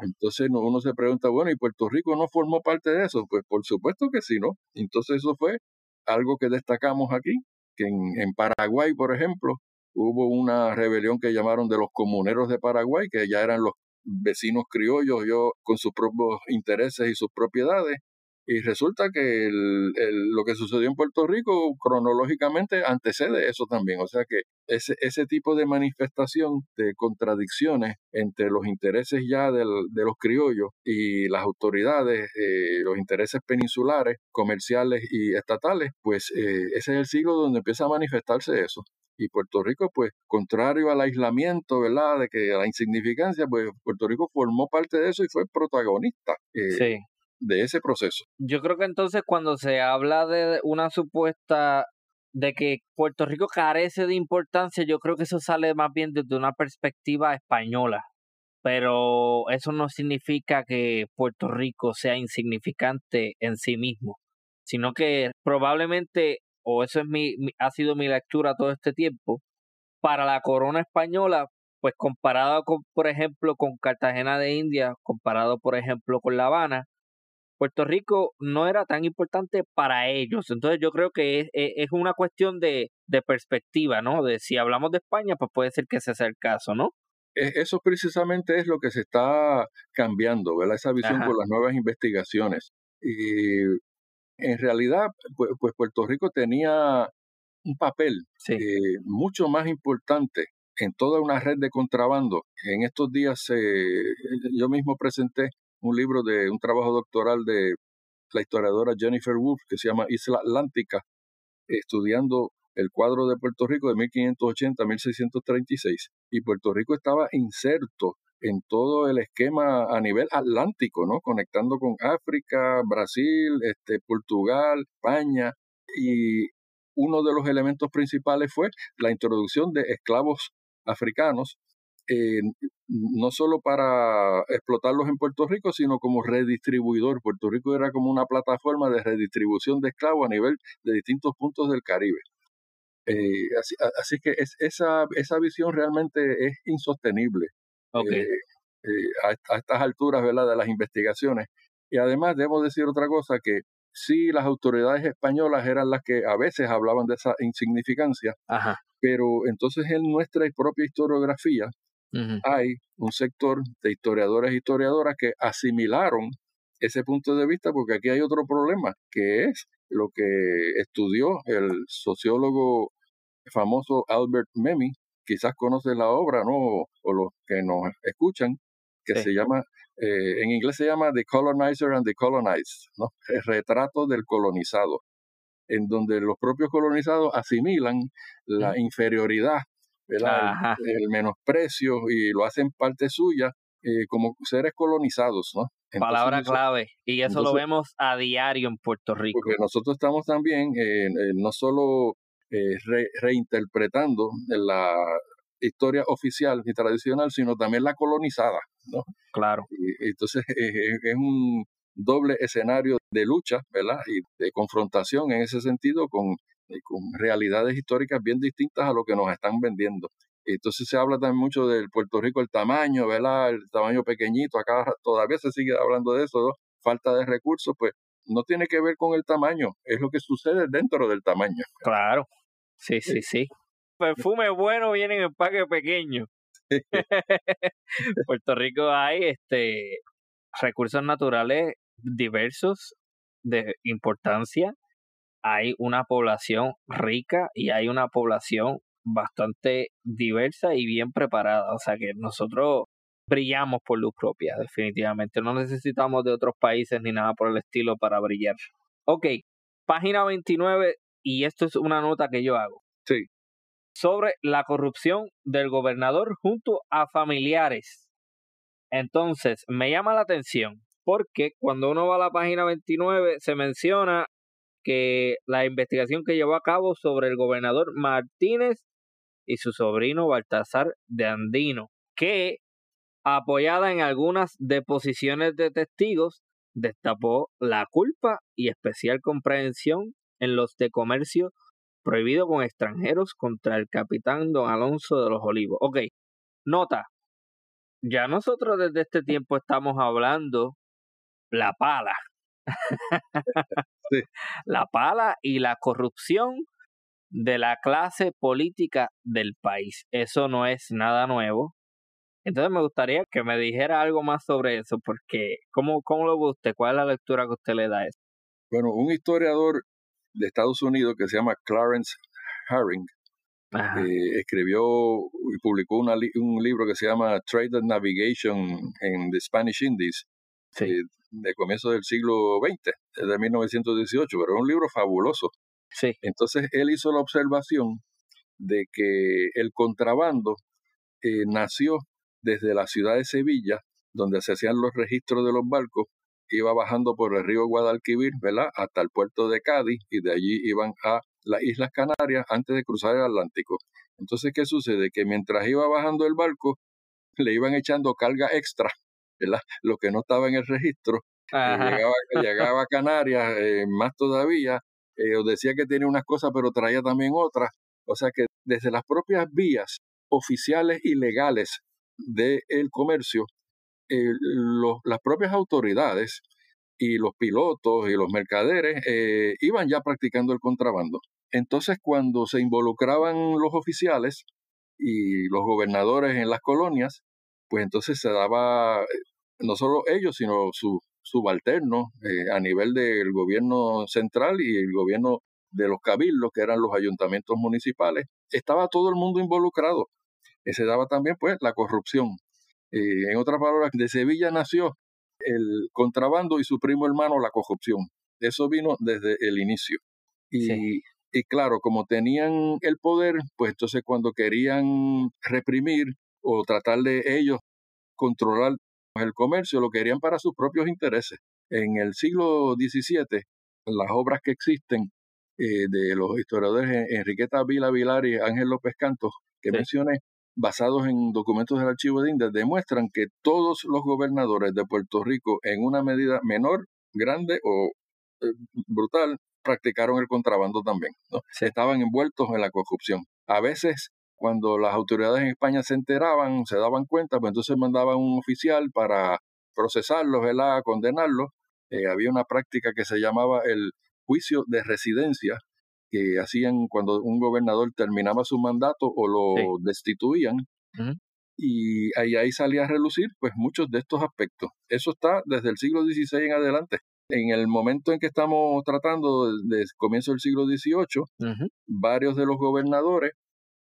Entonces uno se pregunta, bueno, ¿y Puerto Rico no formó parte de eso? Pues por supuesto que sí, ¿no? Entonces eso fue algo que destacamos aquí, que en, en Paraguay, por ejemplo, hubo una rebelión que llamaron de los comuneros de Paraguay, que ya eran los vecinos criollos, yo con sus propios intereses y sus propiedades, y resulta que el, lo que sucedió en Puerto Rico cronológicamente antecede eso también. O sea que ese, ese tipo de manifestación de contradicciones entre los intereses ya del, de los criollos y las autoridades, eh, los intereses peninsulares, comerciales y estatales, pues eh, ese es el siglo donde empieza a manifestarse eso. Y Puerto Rico, pues, contrario al aislamiento, ¿verdad? De que a la insignificancia, pues Puerto Rico formó parte de eso y fue protagonista. Eh, sí de ese proceso. Yo creo que entonces cuando se habla de una supuesta de que Puerto Rico carece de importancia, yo creo que eso sale más bien desde una perspectiva española. Pero eso no significa que Puerto Rico sea insignificante en sí mismo, sino que probablemente, o eso es mi, ha sido mi lectura todo este tiempo, para la corona española pues comparado con, por ejemplo, con Cartagena de India, comparado, por ejemplo, con La Habana, Puerto Rico no era tan importante para ellos. Entonces yo creo que es, es una cuestión de, de, perspectiva, ¿no? De si hablamos de España, pues puede ser que ese sea el caso, ¿no? E, eso precisamente es lo que se está cambiando, ¿verdad? Esa visión con las nuevas investigaciones. Y en realidad, pues, pues Puerto Rico tenía un papel eh, mucho más importante en toda una red de contrabando. En estos días eh, yo mismo presenté un libro de un trabajo doctoral de la historiadora Jennifer Wolf que se llama Isla Atlántica, estudiando el cuadro de Puerto Rico de 1580 a 1636. Y Puerto Rico estaba inserto en todo el esquema a nivel atlántico, ¿no? Conectando con África, Brasil, este, Portugal, España. Y uno de los elementos principales fue la introducción de esclavos africanos eh, no solo para explotarlos en Puerto Rico, sino como redistribuidor. Puerto Rico era como una plataforma de redistribución de esclavos a nivel de distintos puntos del Caribe. Eh, así, que es, esa, esa visión realmente es insostenible eh, a, estas alturas ¿verdad? de las investigaciones. Y además debo decir otra cosa, que sí las autoridades españolas eran las que a veces hablaban de esa insignificancia, pero entonces en nuestra propia historiografía hay un sector de historiadores e historiadoras que asimilaron ese punto de vista porque aquí hay otro problema, que es lo que estudió el sociólogo famoso Albert Memmi, quizás conoce la obra, ¿no? O los que nos escuchan, que se llama, eh, en inglés se llama The Colonizer and the Colonized, ¿no? El retrato del colonizado, en donde los propios colonizados asimilan la inferioridad el menosprecio y lo hacen parte suya eh, como seres colonizados, ¿no? Palabra clave. Y eso lo vemos a diario en Puerto Rico. Porque nosotros estamos también no solo eh, reinterpretando la historia oficial y tradicional, sino también la colonizada, ¿no? Claro. Y, entonces [LAUGHS] es un doble escenario de lucha, ¿verdad? Y de confrontación en ese sentido con y con realidades históricas bien distintas a lo que nos están vendiendo. Entonces se habla también mucho del Puerto Rico, el tamaño, ¿verdad? El tamaño pequeñito, acá todavía se sigue hablando de eso, falta de recursos, pues no tiene que ver con el tamaño, es lo que sucede dentro del tamaño. Claro, sí, sí, sí. Perfume bueno viene en empaque pequeño. [LAUGHS] Puerto Rico hay este recursos naturales diversos de importancia hay una población rica y hay una población bastante diversa y bien preparada. O sea que nosotros brillamos por luz propia, definitivamente. No necesitamos de otros países ni nada por el estilo para brillar. Ok, página 29, y esto es una nota que yo hago. Sí. Sobre la corrupción del gobernador junto a familiares. Entonces, me llama la atención porque cuando uno va a la página 29 se menciona que la investigación que llevó a cabo sobre el gobernador Martínez y su sobrino Baltasar de Andino, que, apoyada en algunas deposiciones de testigos, destapó la culpa y especial comprensión en los de comercio prohibido con extranjeros contra el capitán don Alonso de los Olivos. Ok, nota, ya nosotros desde este tiempo estamos hablando la pala la pala y la corrupción de la clase política del país. Eso no es nada nuevo. Entonces me gustaría que me dijera algo más sobre eso, porque ¿cómo, cómo lo ve usted? ¿Cuál es la lectura que usted le da a eso? Bueno, un historiador de Estados Unidos que se llama Clarence Herring eh, escribió y publicó un libro que se llama Trade and Navigation en the Spanish Indies, eh, de comienzo del siglo XX, desde 1918, pero es un libro fabuloso. Sí. Entonces él hizo la observación de que el contrabando eh, nació desde la ciudad de Sevilla, donde se hacían los registros de los barcos, iba bajando por el río Guadalquivir, ¿verdad? Hasta el puerto de Cádiz y de allí iban a las Islas Canarias antes de cruzar el Atlántico. Entonces, ¿qué sucede? Que mientras iba bajando el barco, le iban echando carga extra lo que no estaba en el registro, eh, [LAUGHS] llegaba, a Canarias, eh, más todavía, eh, decía que tenía unas cosas, pero traía también otras. O sea que desde las propias vías oficiales ilegales del comercio, eh, las propias autoridades y los pilotos y los mercaderes eh, iban ya practicando el contrabando. Entonces, cuando se involucraban los oficiales y los gobernadores en las colonias, pues entonces se daba no solo ellos, sino sus subalternos eh, a nivel del gobierno central y el gobierno de los cabildos, que eran los ayuntamientos municipales. Estaba todo el mundo involucrado. se daba también, pues, la corrupción. en otras palabras, de Sevilla nació el contrabando y su primo hermano la corrupción. Eso vino desde el inicio. Y, y claro, como tenían el poder, pues entonces cuando querían reprimir o tratar de ellos controlar el comercio, lo querían para sus propios intereses. En el siglo XVII, las obras que existen eh, de los historiadores Enriqueta Vila Vilar y Ángel López Cantos, que mencioné, basados en documentos del Archivo de Indias, demuestran que todos los gobernadores de Puerto Rico, en una medida menor, grande o eh, brutal, practicaron el contrabando también. ¿no? Estaban envueltos en la corrupción. A veces, cuando las autoridades en España se enteraban, se daban cuenta, pues entonces mandaban un oficial para procesarlos, ¿verdad? condenarlos. Eh, había una práctica que se llamaba el juicio de residencia, que hacían cuando un gobernador terminaba su mandato o lo destituían. Y ahí, ahí salía a relucir pues muchos de estos aspectos. Eso está desde el siglo XVI en adelante. En el momento en que estamos tratando, desde comienzo del siglo XVIII, varios de los gobernadores,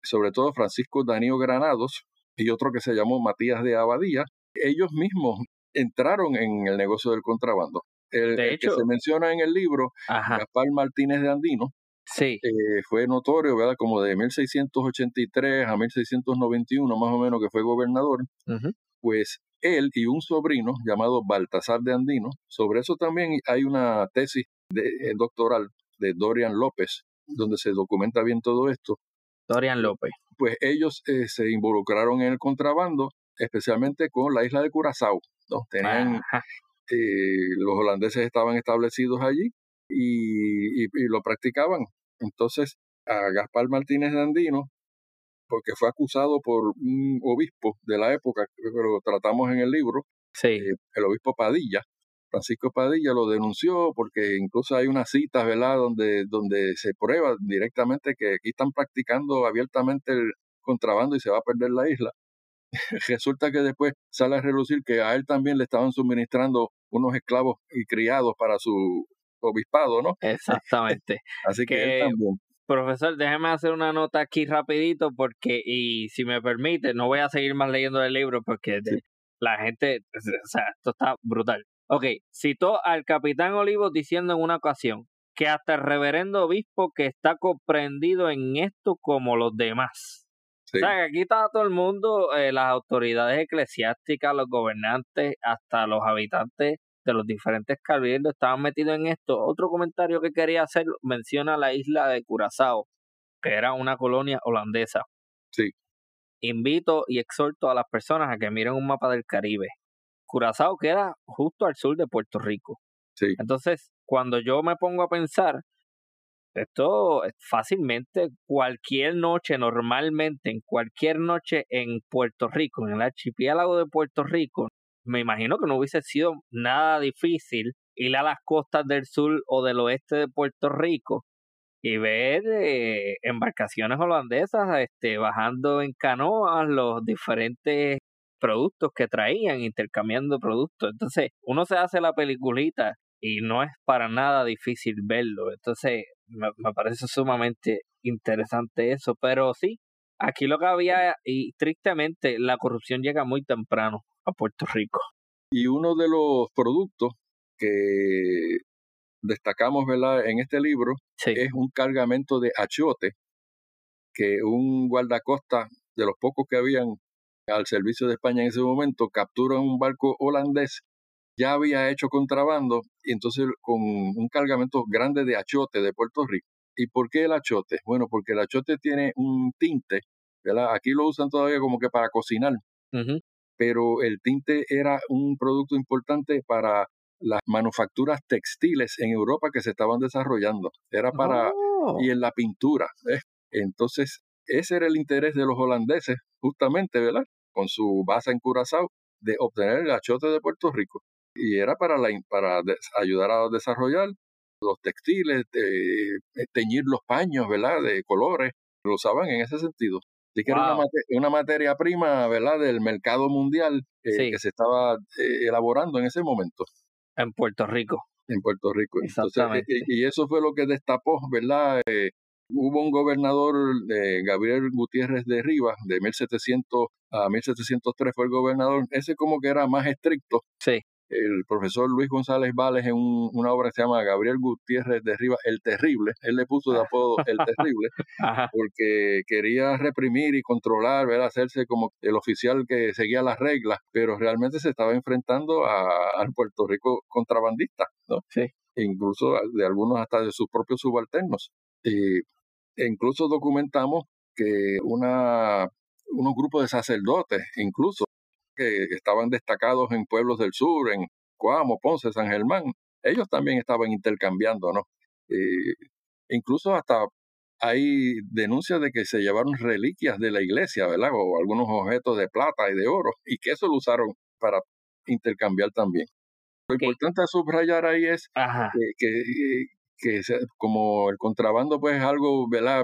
sobre todo Francisco Danío Granados y otro que se llamó Matías de Abadía, ellos mismos entraron en el negocio del contrabando. El, que se menciona en el libro, Gaspar Martínez de Andino, Sí. Eh, fue notorio, ¿verdad? Como de 1683 a 1691, más o menos, que fue gobernador. Pues él y un sobrino llamado Baltasar de Andino, sobre eso también hay una tesis de, eh, doctoral de Dorian López, donde se documenta bien todo esto. Dorian López. Pues ellos eh, se involucraron en el contrabando, especialmente con la isla de Curazao. ¿no? Tenían, los holandeses estaban establecidos allí y, lo practicaban. Entonces, a Gaspar Martínez de Andino, porque fue acusado por un obispo de la época, que lo tratamos en el libro, eh, el obispo Padilla, Francisco Padilla lo denunció porque incluso hay unas citas, ¿verdad?, donde, donde se prueba directamente que aquí están practicando abiertamente el contrabando y se va a perder la isla. [LAUGHS] Resulta que después sale a relucir que a él también le estaban suministrando unos esclavos y criados para su obispado, ¿no? Exactamente. [LAUGHS] Así que, Profesor, déjeme hacer una nota aquí rapidito porque, y si me permite, no voy a seguir más leyendo el libro porque la gente, o sea, esto está brutal. Ok, citó al capitán Olivos diciendo en una ocasión que hasta el reverendo obispo que está comprendido en esto como los demás. O sea, que aquí está todo el mundo, eh, las autoridades eclesiásticas, los gobernantes, hasta los habitantes de los diferentes cabildos estaban metidos en esto. Otro comentario que quería hacer menciona la isla de Curazao, que era una colonia holandesa. Sí. Invito y exhorto a las personas a que miren un mapa del Caribe. Curazao queda justo al sur de Puerto Rico. Sí. Entonces, cuando yo me pongo a pensar, esto fácilmente cualquier noche, normalmente en cualquier noche en Puerto Rico, en el archipiélago de Puerto Rico, me imagino que no hubiese sido nada difícil ir a las costas del sur o del oeste de Puerto Rico y ver eh, embarcaciones holandesas este, bajando en canoas los diferentes productos que traían, intercambiando productos. Entonces, uno se hace la peliculita y no es para nada difícil verlo. Entonces, me, me parece sumamente interesante eso. Pero sí, aquí lo que había, y tristemente, la corrupción llega muy temprano a Puerto Rico. Y uno de los productos que destacamos ¿verdad? en este libro es un cargamento de achiote que un guardacosta de los pocos que habían al servicio de España en ese momento captura un barco holandés ya había hecho contrabando y entonces con un cargamento grande de achote de Puerto Rico. ¿Y por qué el achote? Bueno, porque el achote tiene un tinte, ¿verdad? Aquí lo usan todavía como que para cocinar pero el tinte era un producto importante para las manufacturas textiles en Europa que se estaban desarrollando. Era para, y en la pintura. Entonces, ese era el interés de los holandeses, justamente, ¿verdad? Con su base en Curazao, de obtener el achote de Puerto Rico. Y era para, la, para ayudar a desarrollar los textiles, de, teñir los paños, ¿verdad? De colores, lo usaban en ese sentido. Así que era una, materia prima, ¿verdad? Del mercado mundial eh, que se estaba eh, elaborando en ese momento. En Puerto Rico. En Puerto Rico. Entonces, y, eso fue lo que destapó, ¿verdad? Eh, hubo un gobernador, de Gabriel Gutiérrez de Rivas, de 1700 a 1703 fue el gobernador, ese como que era más estricto. Sí el profesor Luis González Vales en una obra que se llama Gabriel Gutiérrez de Rivas, El Terrible. Él le puso de apodo El Terrible [LAUGHS] porque quería reprimir y controlar, ver, hacerse como el oficial que seguía las reglas, pero realmente se estaba enfrentando a, al Puerto Rico contrabandista, ¿no? Sí. incluso de algunos hasta de sus propios subalternos. Y, e incluso documentamos que una, unos grupos de sacerdotes, incluso que estaban destacados en pueblos del sur, en Coamo, Ponce, San Germán, ellos también estaban intercambiando, ¿no? incluso hasta hay denuncias de que se llevaron reliquias de la iglesia, ¿verdad? O algunos objetos de plata y de oro, y que eso lo usaron para intercambiar también. Lo importante a subrayar ahí es que, que, como el contrabando pues es algo, ¿verdad?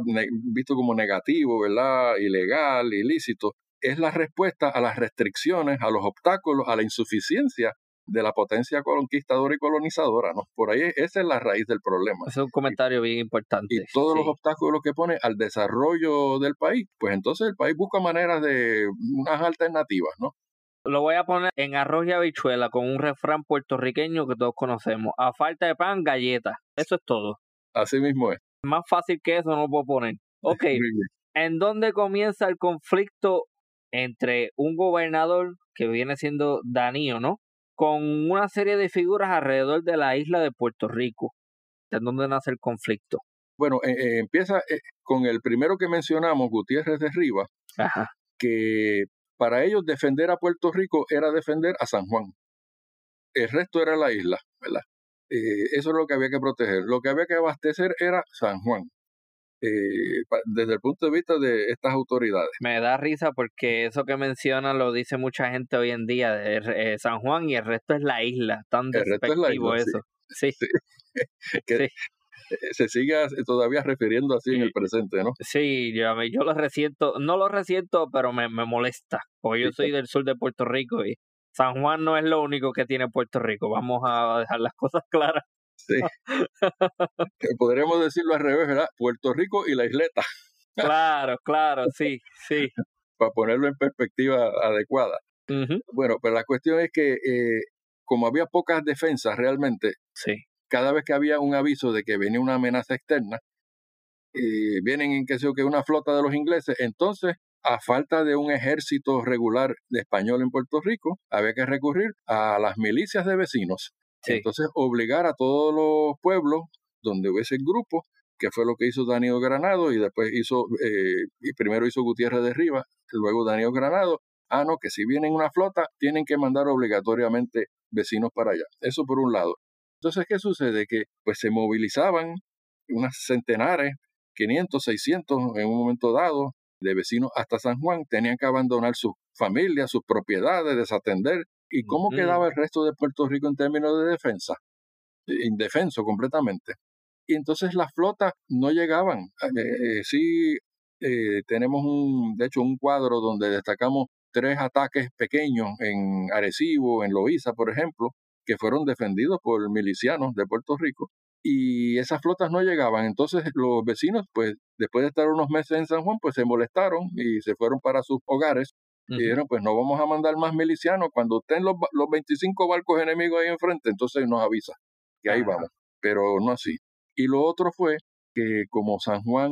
visto como negativo, ¿verdad? Ilegal, ilícito, es la respuesta a las restricciones, a los obstáculos, a la insuficiencia de la potencia conquistadora y colonizadora, ¿no? Por ahí esa es la raíz del problema. es un comentario bien importante. Y todos los obstáculos que pone al desarrollo del país, pues entonces el país busca maneras de unas alternativas, ¿no? Lo voy a poner en arroz y habichuela con un refrán puertorriqueño que todos conocemos. A falta de pan, galleta. Eso es todo. Así mismo es. Más fácil que eso no lo puedo poner. Ok. [LAUGHS] ¿En dónde comienza el conflicto entre un gobernador que viene siendo Danío, ¿no? Con una serie de figuras alrededor de la isla de Puerto Rico. ¿De dónde nace el conflicto? Bueno, eh, eh, empieza eh, con el primero que mencionamos, Gutiérrez de Rivas, que para ellos defender a Puerto Rico era defender a San Juan. El resto era la isla, ¿verdad? eso es lo que había que proteger. Lo que había que abastecer era San Juan eh, desde el punto de vista de estas autoridades. Me da risa porque eso que menciona lo dice mucha gente hoy en día de eh, San Juan y el resto es la isla. Tan despectivo eso. Sí. [LAUGHS] que eh, [LAUGHS] se siga todavía refiriendo así en el presente, ¿no? Sí, yo, yo lo resiento, no lo resiento, pero me, me molesta, porque yo soy del sur de Puerto Rico y San Juan no es lo único que tiene Puerto Rico, vamos a dejar las [LAUGHS] cosas claras. Sí. [LAUGHS] Podríamos decirlo al revés, ¿verdad? Puerto Rico y la isleta. Claro, claro, sí, sí. Para ponerlo en perspectiva adecuada. Bueno, pero la cuestión es que eh, como había pocas defensas realmente, sí. Cada vez que había un aviso de que venía una amenaza externa, y vienen en que, que una flota de los ingleses, entonces a falta de un ejército regular de español en Puerto Rico, había que recurrir a las milicias de vecinos. Entonces, obligar a todos los pueblos donde hubiese el grupo, que fue lo que hizo Daniel Granado y después hizo, eh, y primero hizo Gutiérrez de Rivas, luego Daniel Granado, ah, no, que si vienen una flota, tienen que mandar obligatoriamente vecinos para allá. Eso por un lado. Entonces, ¿qué sucede? Que pues se movilizaban unas centenares, 500, 600 en un momento dado, de vecinos hasta San Juan, tenían que abandonar sus familias, sus propiedades, desatender ¿Y cómo quedaba el resto de Puerto Rico en términos de defensa? Indefenso completamente. Y entonces las flotas no llegaban. Eh, eh, sí, eh, tenemos un, de hecho, un cuadro donde destacamos tres ataques pequeños en Arecibo, en Loíza, por ejemplo, que fueron defendidos por milicianos de Puerto Rico. Y esas flotas no llegaban. Entonces los vecinos, pues después de estar unos meses en San Juan, pues se molestaron y se fueron para sus hogares y dijeron, pues no vamos a mandar más milicianos. Cuando estén los, los 25 barcos enemigos ahí enfrente, entonces nos avisa que ahí vamos. Pero no así. Y lo otro fue que como San Juan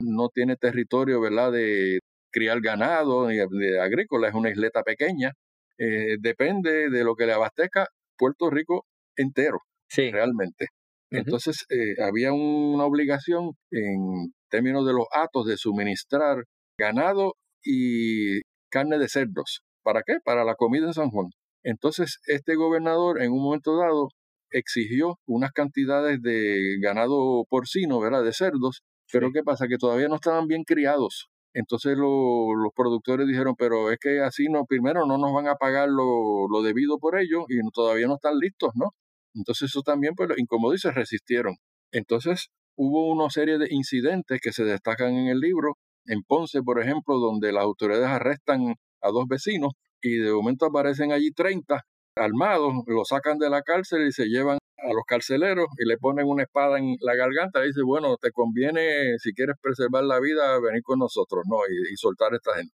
no tiene territorio, ¿verdad?, de criar ganado ni de agrícola, es una isleta pequeña, eh, depende de lo que le abastezca Puerto Rico entero, sí. realmente. Entonces, eh, había una obligación en términos de los atos de suministrar ganado y carne de cerdos. ¿Para qué? Para la comida en San Juan. Entonces, este gobernador en un momento dado exigió unas cantidades de ganado porcino, ¿verdad? De cerdos, pero ¿qué pasa? Que todavía no estaban bien criados. Entonces los productores dijeron, pero es que así no, primero no nos van a pagar lo, lo debido por ello y todavía no están listos, ¿no? Entonces eso también, pues, como dice, resistieron. Entonces hubo una serie de incidentes que se destacan en el libro, en Ponce, por ejemplo, donde las autoridades arrestan a dos vecinos y de momento aparecen allí 30 armados, lo sacan de la cárcel y se llevan a los carceleros y le ponen una espada en la garganta y dice, bueno, te conviene, si quieres preservar la vida, venir con nosotros, ¿no? Y, soltar a esta gente.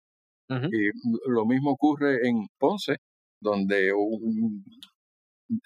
Y lo mismo ocurre en Ponce, donde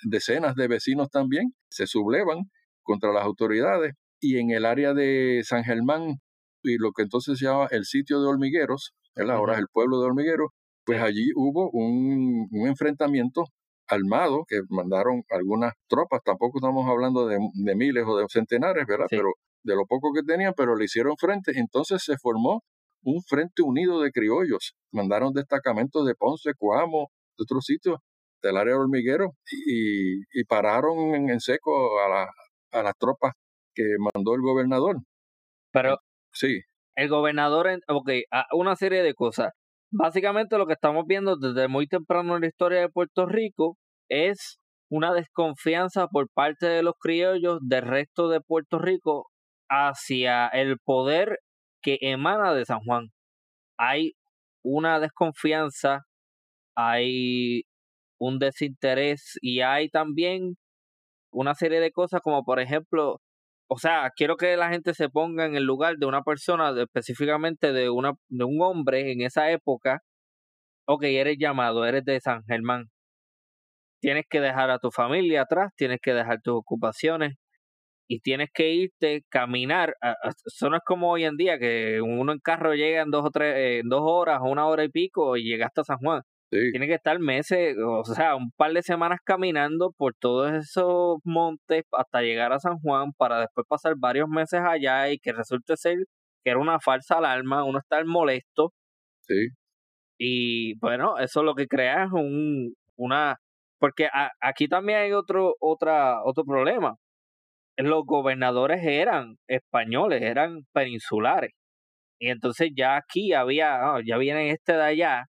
decenas de vecinos también se sublevan contra las autoridades y en el área de San Germán y lo que entonces se llama el sitio de hormigueros, ahora es el pueblo de hormigueros, pues allí hubo un, un enfrentamiento armado que mandaron algunas tropas, tampoco estamos hablando de, miles o de centenares, ¿verdad? Pero de lo poco que tenían, pero le hicieron frente, entonces se formó un frente unido de criollos, mandaron destacamentos de Ponce, Coamo, de otros sitios del área de hormiguero y, y pararon en, seco a, la, a las tropas que mandó el gobernador. Pero sí. El gobernador, ok, una serie de cosas. Básicamente lo que estamos viendo desde muy temprano en la historia de Puerto Rico es una desconfianza por parte de los criollos del resto de Puerto Rico hacia el poder que emana de San Juan. Hay una desconfianza, hay un desinterés y hay también una serie de cosas como por ejemplo, o sea, quiero que la gente se ponga en el lugar de una persona, específicamente de, una, de un hombre en esa época. Ok, eres llamado, eres de San Germán. Tienes que dejar a tu familia atrás, tienes que dejar tus ocupaciones y tienes que irte, caminar. Eso no es como hoy en día, que uno en carro llega en dos o tres, en dos horas una hora y pico y llega hasta San Juan. Tiene que estar meses, o sea, un par de semanas caminando por todos esos montes hasta llegar a San Juan para después pasar varios meses allá y que resulte ser que era una falsa alarma, uno estar molesto. Sí. Y bueno, eso lo que crea es un, una... Porque aquí también hay otro, otra, otro problema. Los gobernadores eran españoles, eran peninsulares. Y entonces ya aquí había, ah, ya viene este de allá,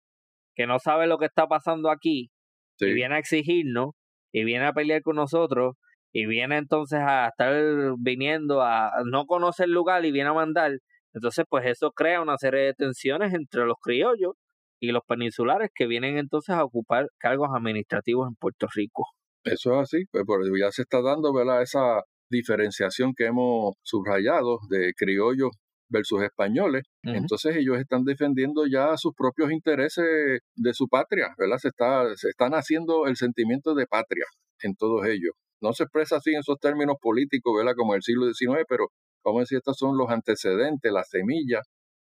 que no sabe lo que está pasando aquí y viene a exigirnos y viene a pelear con nosotros y viene entonces a estar viniendo a no conocer el lugar y viene a mandar. Entonces, pues eso crea una serie de tensiones entre los criollos y los peninsulares que vienen entonces a ocupar cargos administrativos en Puerto Rico. Eso es así, pues ya se está dando ¿verdad? esa diferenciación que hemos subrayado de criollos versus españoles. Entonces ellos están defendiendo ya sus propios intereses de su patria, ¿verdad? Se, está, se están haciendo el sentimiento de patria en todos ellos. No se expresa así en esos términos políticos, ¿verdad? Como el siglo XIX, pero como decía, estos son los antecedentes, las semillas.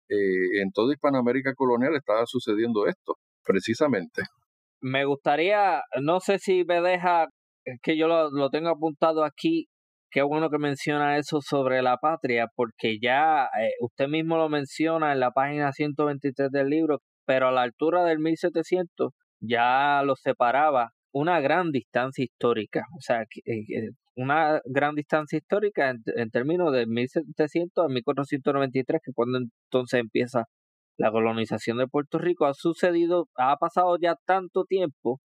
Eh, en toda Hispanoamérica colonial estaba sucediendo esto, precisamente. Me gustaría, no sé si me deja, es que yo lo, lo tengo apuntado aquí, qué bueno que menciona eso sobre la patria, porque ya eh, usted mismo lo menciona en la página 123 del libro, pero a la altura del 1700 ya lo separaba una gran distancia histórica, o sea, eh, una gran distancia histórica en, términos de 1700 a 1493, que cuando entonces empieza la colonización de Puerto Rico, ha sucedido, ha pasado ya tanto tiempo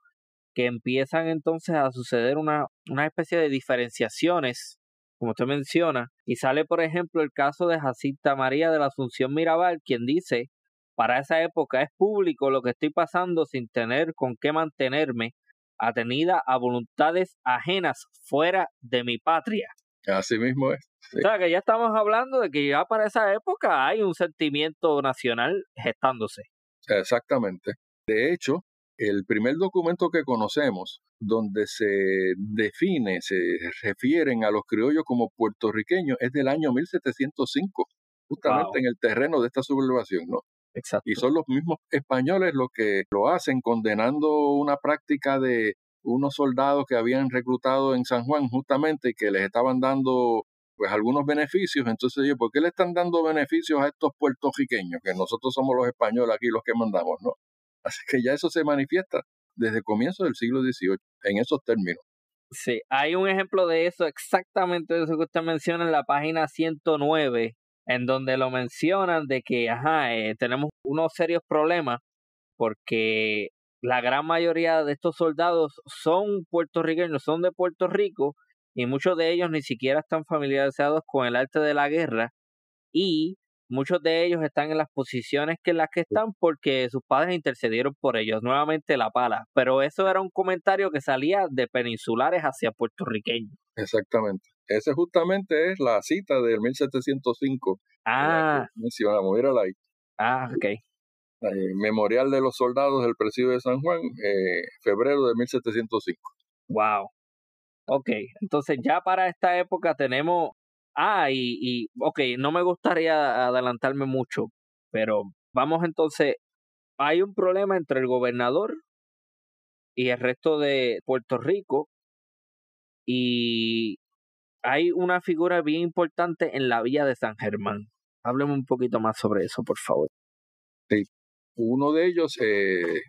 que empiezan entonces a suceder una, una especie de diferenciaciones, como usted menciona, y sale por ejemplo el caso de Jacinta María de la Asunción Mirabal, quien dice, para esa época es público lo que estoy pasando sin tener con qué mantenerme, atenida a voluntades ajenas fuera de mi patria. Así mismo es. O sea que ya estamos hablando de que ya para esa época hay un sentimiento nacional gestándose. Exactamente. De hecho, el primer documento que conocemos donde se define, se refieren a los criollos como puertorriqueños es del año 1705, justamente en el terreno de esta sublevación, ¿no? Exacto. Y son los mismos españoles los que lo hacen condenando una práctica de unos soldados que habían reclutado en San Juan justamente y que les estaban dando pues algunos beneficios, entonces yo, ¿por qué le están dando beneficios a estos puertorriqueños? Que nosotros somos los españoles aquí los que mandamos, ¿no? Así que ya eso se manifiesta desde el comienzo del siglo XVIII, en esos términos. Sí, hay un ejemplo de eso, exactamente de eso que usted menciona en la página 109 en donde lo mencionan de que, ajá, eh, tenemos unos serios problemas porque la gran mayoría de estos soldados son puertorriqueños, son de Puerto Rico y muchos de ellos ni siquiera están familiarizados con el arte de la guerra y muchos de ellos están en las posiciones que en las que están porque sus padres intercedieron por ellos, nuevamente la pala, pero eso era un comentario que salía de peninsulares hacia puertorriqueños. Exactamente. Esa justamente es la cita del 1705. Ah. Mencionamos, mírala ahí. Ah, ok. Eh, Memorial de los Soldados del Presidio de San Juan, eh, febrero de 1705. Wow. Ok, entonces ya para esta época tenemos... Ah, y, y ok, no me gustaría adelantarme mucho, pero vamos entonces, hay un problema entre el gobernador y el resto de Puerto Rico y hay una figura bien importante en la villa de San Germán. Hábleme un poquito más sobre eso, por favor. Sí, uno de ellos, eh,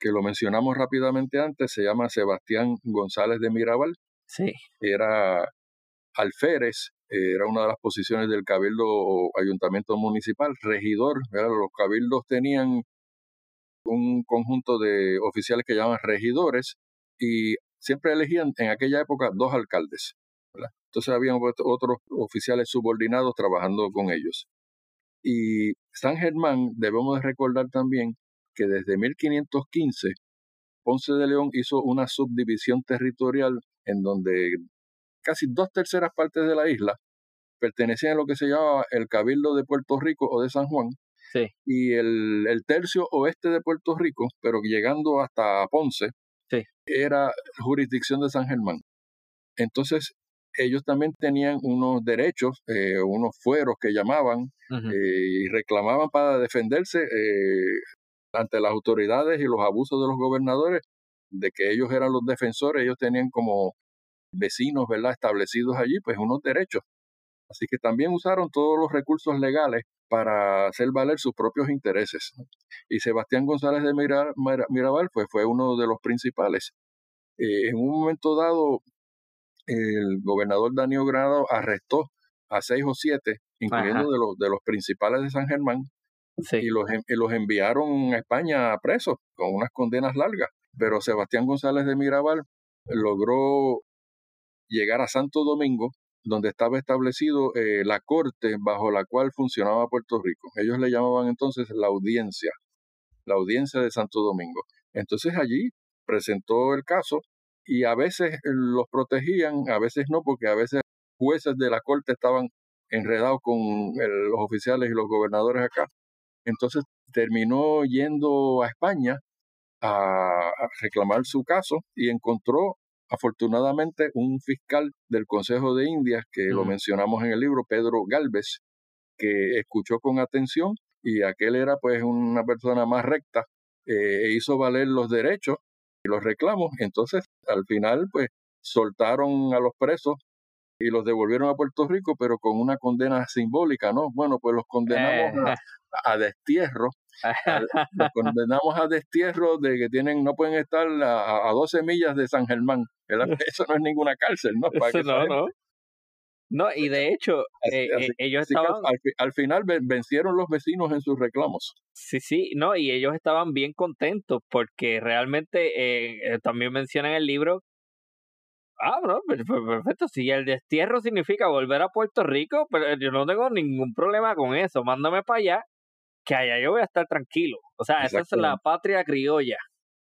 que lo mencionamos rápidamente antes, se llama Sebastián González de Mirabal. Sí. Era alférez, era una de las posiciones del cabildo o ayuntamiento municipal, regidor. Los cabildos tenían un conjunto de oficiales que llaman regidores y siempre elegían en aquella época dos alcaldes. Entonces habían otros oficiales subordinados trabajando con ellos. Y San Germán, debemos de recordar también que desde 1515 Ponce de León hizo una subdivisión territorial en donde casi dos terceras partes de la isla pertenecían a lo que se llamaba el Cabildo de Puerto Rico o de San Juan, y el, el, tercio oeste de Puerto Rico, pero llegando hasta Ponce, era jurisdicción de San Germán. Entonces, ellos también tenían unos derechos, eh, unos fueros que llamaban, eh, y reclamaban para defenderse eh, ante las autoridades y los abusos de los gobernadores, de que ellos eran los defensores, ellos tenían como vecinos, ¿verdad?, establecidos allí, pues unos derechos. Así que también usaron todos los recursos legales para hacer valer sus propios intereses. Y Sebastián González de Mirabal pues, fue uno de los principales. en un momento dado, el gobernador Daniel Grado arrestó a seis o siete, incluyendo de los, de los principales de San Germán, y, los, y los enviaron a España presos con unas condenas largas. Pero Sebastián González de Mirabal logró llegar a Santo Domingo, donde estaba establecido eh, la corte bajo la cual funcionaba Puerto Rico. Ellos le llamaban entonces la audiencia, la audiencia de Santo Domingo. Entonces allí presentó el caso y a veces los protegían, a veces no, porque a veces jueces de la corte estaban enredados con los oficiales y los gobernadores acá. Entonces terminó yendo a España a, reclamar su caso y encontró afortunadamente un fiscal del Consejo de Indias, que lo mencionamos en el libro, Pedro Galvez, que escuchó con atención y aquel era pues una persona más recta eh, e hizo valer los derechos y los reclamos. Entonces, al final, pues soltaron a los presos y los devolvieron a Puerto Rico, pero con una condena simbólica, ¿no? Bueno, pues los condenamos a, a, destierro. Los condenamos a destierro de que tienen no pueden estar a, a 12 millas de San Germán. [LAUGHS] [LAUGHS] Eso no es ninguna cárcel, ¿no? no, no. No, y de hecho, eh, eh, ellos estaban... Al, final vencieron los vecinos en sus reclamos. Sí, sí, no, y ellos estaban bien contentos porque realmente eh, también mencionan en el libro... Ah, no, perfecto. Si el destierro significa volver a Puerto Rico, pero yo no tengo ningún problema con eso. Mándame para allá, que allá yo voy a estar tranquilo. O sea, esa es la patria criolla.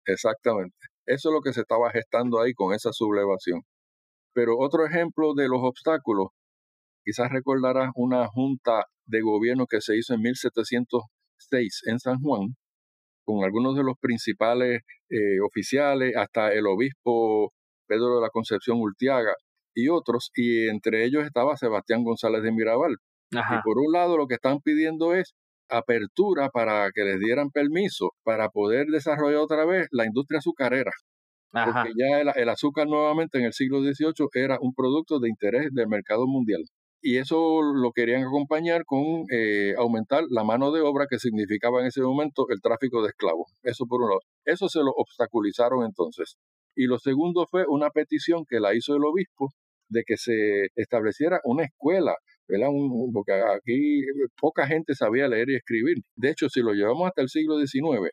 Exactamente. Eso es lo que se estaba gestando ahí con esa sublevación. Pero otro ejemplo de los obstáculos, quizás recordarás una junta de gobierno que se hizo en 1706 en San Juan, con algunos de los principales eh, oficiales, hasta el obispo Pedro de la Concepción Ultiaga y otros, y entre ellos estaba Sebastián González de Mirabal. Y por un lado lo que están pidiendo es apertura para que les dieran permiso para poder desarrollar otra vez la industria azucarera porque ya el, azúcar nuevamente en el siglo XVIII era un producto de interés del mercado mundial. Y eso lo querían acompañar con eh, aumentar la mano de obra que significaba en ese momento el tráfico de esclavos. Eso por un lado. Eso se lo obstaculizaron entonces. Y lo segundo fue una petición que la hizo el obispo de que se estableciera una escuela ¿verdad? porque aquí poca gente sabía leer y escribir. De hecho, si lo llevamos hasta el siglo XIX,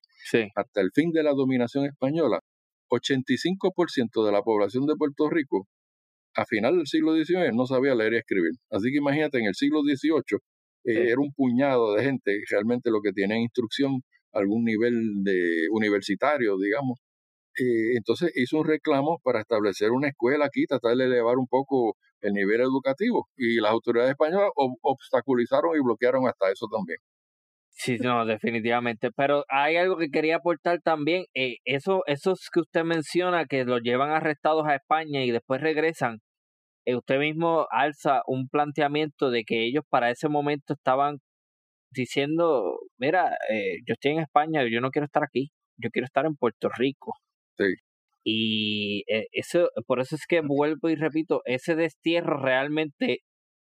hasta el fin de la dominación española, 85% de la población de Puerto Rico a final del siglo XIX no sabía leer y escribir. Así que imagínate, en el siglo XVIII eh, era un puñado de gente realmente lo que tiene instrucción, algún nivel de universitario, digamos. Eh, entonces hizo un reclamo para establecer una escuela aquí, tratar de elevar un poco el nivel educativo. Y las autoridades españolas obstaculizaron y bloquearon hasta eso también. Sí, no, definitivamente. Pero hay algo que quería aportar también. Eh, eso, esos que usted menciona, que los llevan arrestados a España y después regresan, eh, usted mismo alza un planteamiento de que ellos para ese momento estaban diciendo, mira, eh, yo estoy en España, yo no quiero estar aquí, yo quiero estar en Puerto Rico. Sí. Y eh, eso, por eso es que vuelvo y repito, ese destierro realmente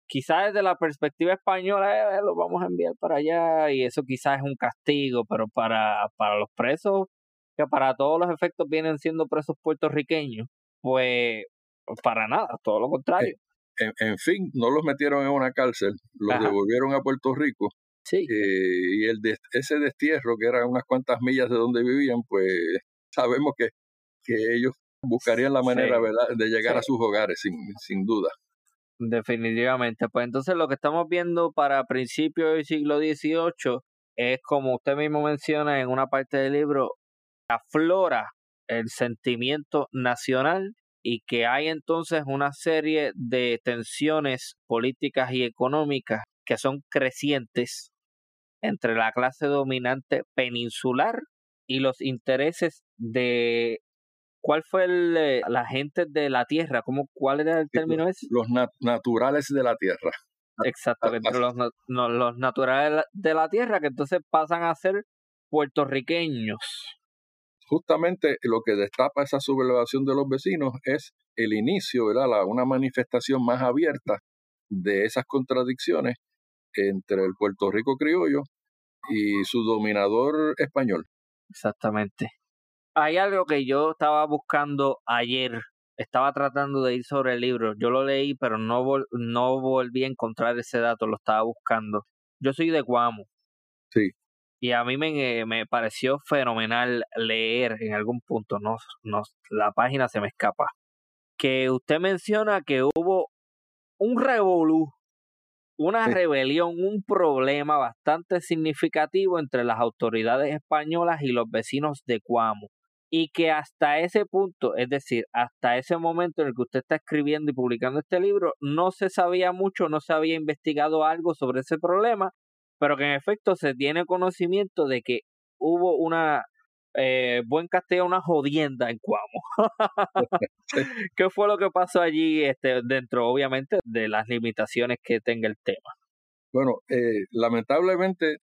quizás desde la perspectiva española eh, lo vamos a enviar para allá y eso quizás es un castigo, pero para, para los presos, que para todos los efectos vienen siendo presos puertorriqueños, pues para nada, todo lo contrario. En, fin, no los metieron en una cárcel, los devolvieron a Puerto Rico. Sí. Eh, y el de, ese destierro, que era unas cuantas millas de donde vivían, pues sabemos que, que ellos buscarían la manera ¿verdad? de llegar a sus hogares, sin, sin duda. Definitivamente. Pues entonces lo que estamos viendo para principios del siglo XVIII es, como usted mismo menciona en una parte del libro, aflora el sentimiento nacional y que hay entonces una serie de tensiones políticas y económicas que son crecientes entre la clase dominante peninsular y los intereses de ¿Cuál fue el, eh, la gente de la tierra? ¿Cómo, ¿Cuál era el término ese? Los naturales de la tierra. Exacto, los, los naturales de la tierra que entonces pasan a ser puertorriqueños. Justamente lo que destapa esa sublevación de los vecinos es el inicio, ¿verdad? una manifestación más abierta de esas contradicciones entre el Puerto Rico criollo y su dominador español. Exactamente hay algo que yo estaba buscando ayer. Estaba tratando de ir sobre el libro. Yo lo leí, pero no, no volví a encontrar ese dato. Lo estaba buscando. Yo soy de Guamo. Sí. Y a mí me, me pareció fenomenal leer en algún punto. No, no, la página se me escapa. Que usted menciona que hubo un revolú, una rebelión, un problema bastante significativo entre las autoridades españolas y los vecinos de Guamo y que hasta ese punto, es decir, hasta ese momento en el que usted está escribiendo y publicando este libro, no se sabía mucho, no se había investigado algo sobre ese problema, pero que en efecto se tiene conocimiento de que hubo una eh, buen casteo, una jodienda en Cuamo. [LAUGHS] ¿Qué fue lo que pasó allí este, dentro, obviamente, de las limitaciones que tenga el tema? Bueno, eh, lamentablemente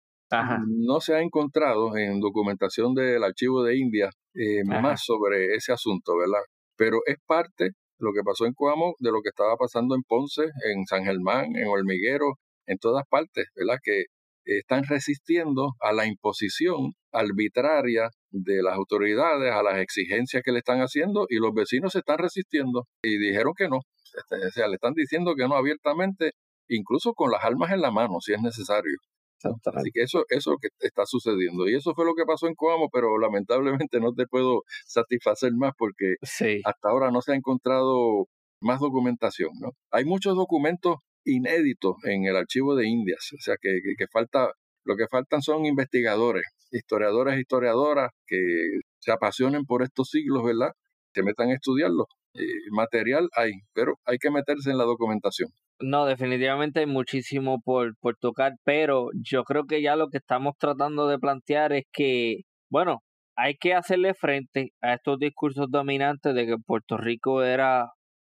no se ha encontrado en documentación del archivo de India eh, más sobre ese asunto, ¿verdad? Pero es parte lo que pasó en Cuamo, de lo que estaba pasando en Ponce, en San Germán, en Hormiguero, en todas partes, ¿verdad? Que están resistiendo a la imposición arbitraria de las autoridades, a las exigencias que le están haciendo y los vecinos se están resistiendo y dijeron que no. Este, o sea, le están diciendo que no abiertamente, incluso con las armas en la mano, si es necesario. Así que eso, eso que está sucediendo. Y eso fue lo que pasó en Coamo, pero lamentablemente no te puedo [LAUGHS] satisfacer más porque hasta ahora no se ha encontrado más documentación. ¿no? Hay muchos documentos inéditos en el archivo de Indias, o sea que, que, falta, lo que faltan son investigadores, historiadores e historiadoras que se apasionen por estos siglos, ¿verdad? Que metan a estudiarlo. Eh, material hay, pero hay que meterse en la documentación. No, definitivamente hay muchísimo por, por tocar, pero yo creo que ya lo que estamos tratando de plantear es que, bueno, hay que hacerle frente a estos discursos dominantes de que Puerto Rico era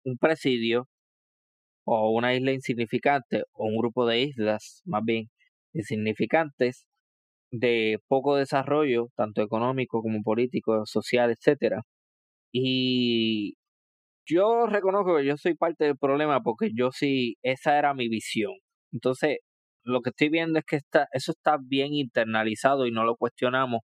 un presidio o una isla insignificante o un grupo de islas más bien insignificantes de poco desarrollo, tanto económico como político, social, etcétera. Y yo reconozco que yo soy parte del problema porque yo sí, esa era mi visión. Entonces, lo que estoy viendo es que está, eso está bien internalizado y no lo cuestionamos.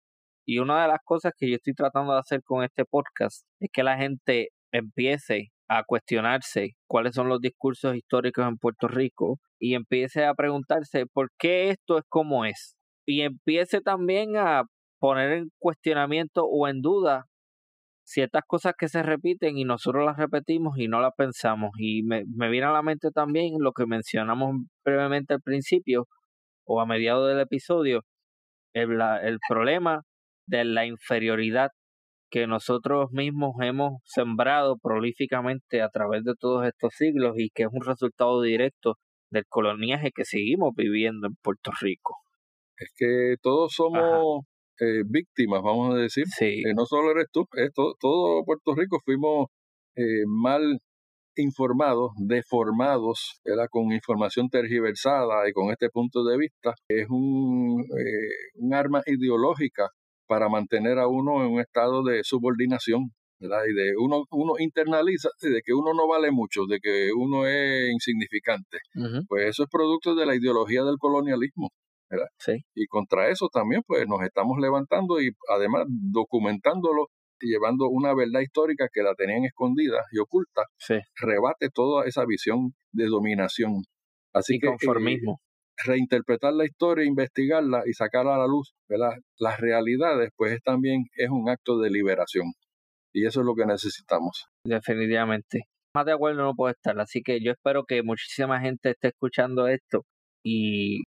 Y una de las cosas que yo estoy tratando de hacer con este podcast es que la gente empiece a cuestionarse cuáles son los discursos históricos en Puerto Rico y empiece a preguntarse por qué esto es como es. Y empiece también a poner en cuestionamiento o en duda ciertas cosas que se repiten y nosotros las repetimos y no las pensamos. Y me, me viene a la mente también lo que mencionamos brevemente al principio o a mediados del episodio, el, el problema de la inferioridad que nosotros mismos hemos sembrado prolíficamente a través de todos estos siglos y que es un resultado directo del coloniaje que seguimos viviendo en Puerto Rico. Es que todos somos eh, víctimas, vamos a decir. Sí. Eh, no solo eres tú, es todo Puerto Rico fuimos eh, mal informados, deformados, era con información tergiversada y con este punto de vista, es un, un arma ideológica para mantener a uno en un estado de subordinación. ¿verdad? Y de uno, uno internaliza de que uno no vale mucho, de que uno es insignificante. Pues eso es producto de la ideología del colonialismo. ¿Verdad? Sí. Y contra eso también pues nos estamos levantando y además documentándolo y llevando una verdad histórica que la tenían escondida y oculta, sí. rebate toda esa visión de dominación. Así y que conformismo. Eh, reinterpretar la historia, investigarla y sacarla a la luz, ¿verdad? Las realidades, pues es también es un acto de liberación. Y eso es lo que necesitamos. Definitivamente. Más de acuerdo no puedo estar. Así que yo espero que muchísima gente esté escuchando esto y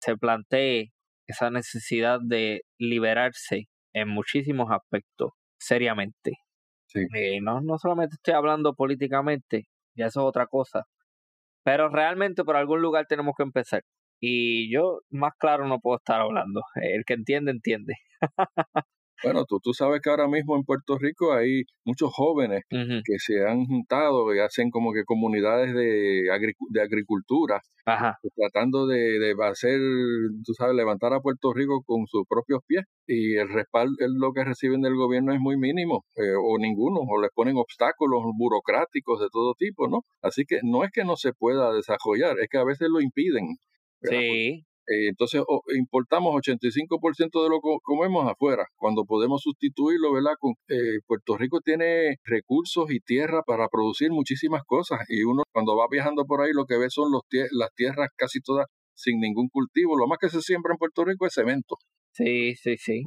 se plantee esa necesidad de liberarse en muchísimos aspectos, seriamente. Sí. Eh, no, no solamente estoy hablando políticamente, ya eso es otra cosa, pero realmente por algún lugar tenemos que empezar. Y yo más claro no puedo estar hablando. El que entiende, entiende. [LAUGHS] Bueno, tú, tú sabes que ahora mismo en Puerto Rico hay muchos jóvenes que se han juntado y hacen como que comunidades de, agricu- de agricultura, Ajá, tratando de, de hacer, tú sabes, levantar a Puerto Rico con sus propios pies. Y el respaldo, lo que reciben del gobierno es muy mínimo, eh, o ninguno, o les ponen obstáculos burocráticos de todo tipo, ¿no? Así que no es que no se pueda desarrollar, es que a veces lo impiden. ¿verdad? sí, Eh, entonces importamos 85% de lo que comemos afuera, cuando podemos sustituirlo, ¿verdad? Eh, Puerto Rico tiene recursos y tierra para producir muchísimas cosas y uno cuando va viajando por ahí lo que ve son los las tierras casi todas sin ningún cultivo. Lo más que se siembra en Puerto Rico es cemento. sí, sí, sí.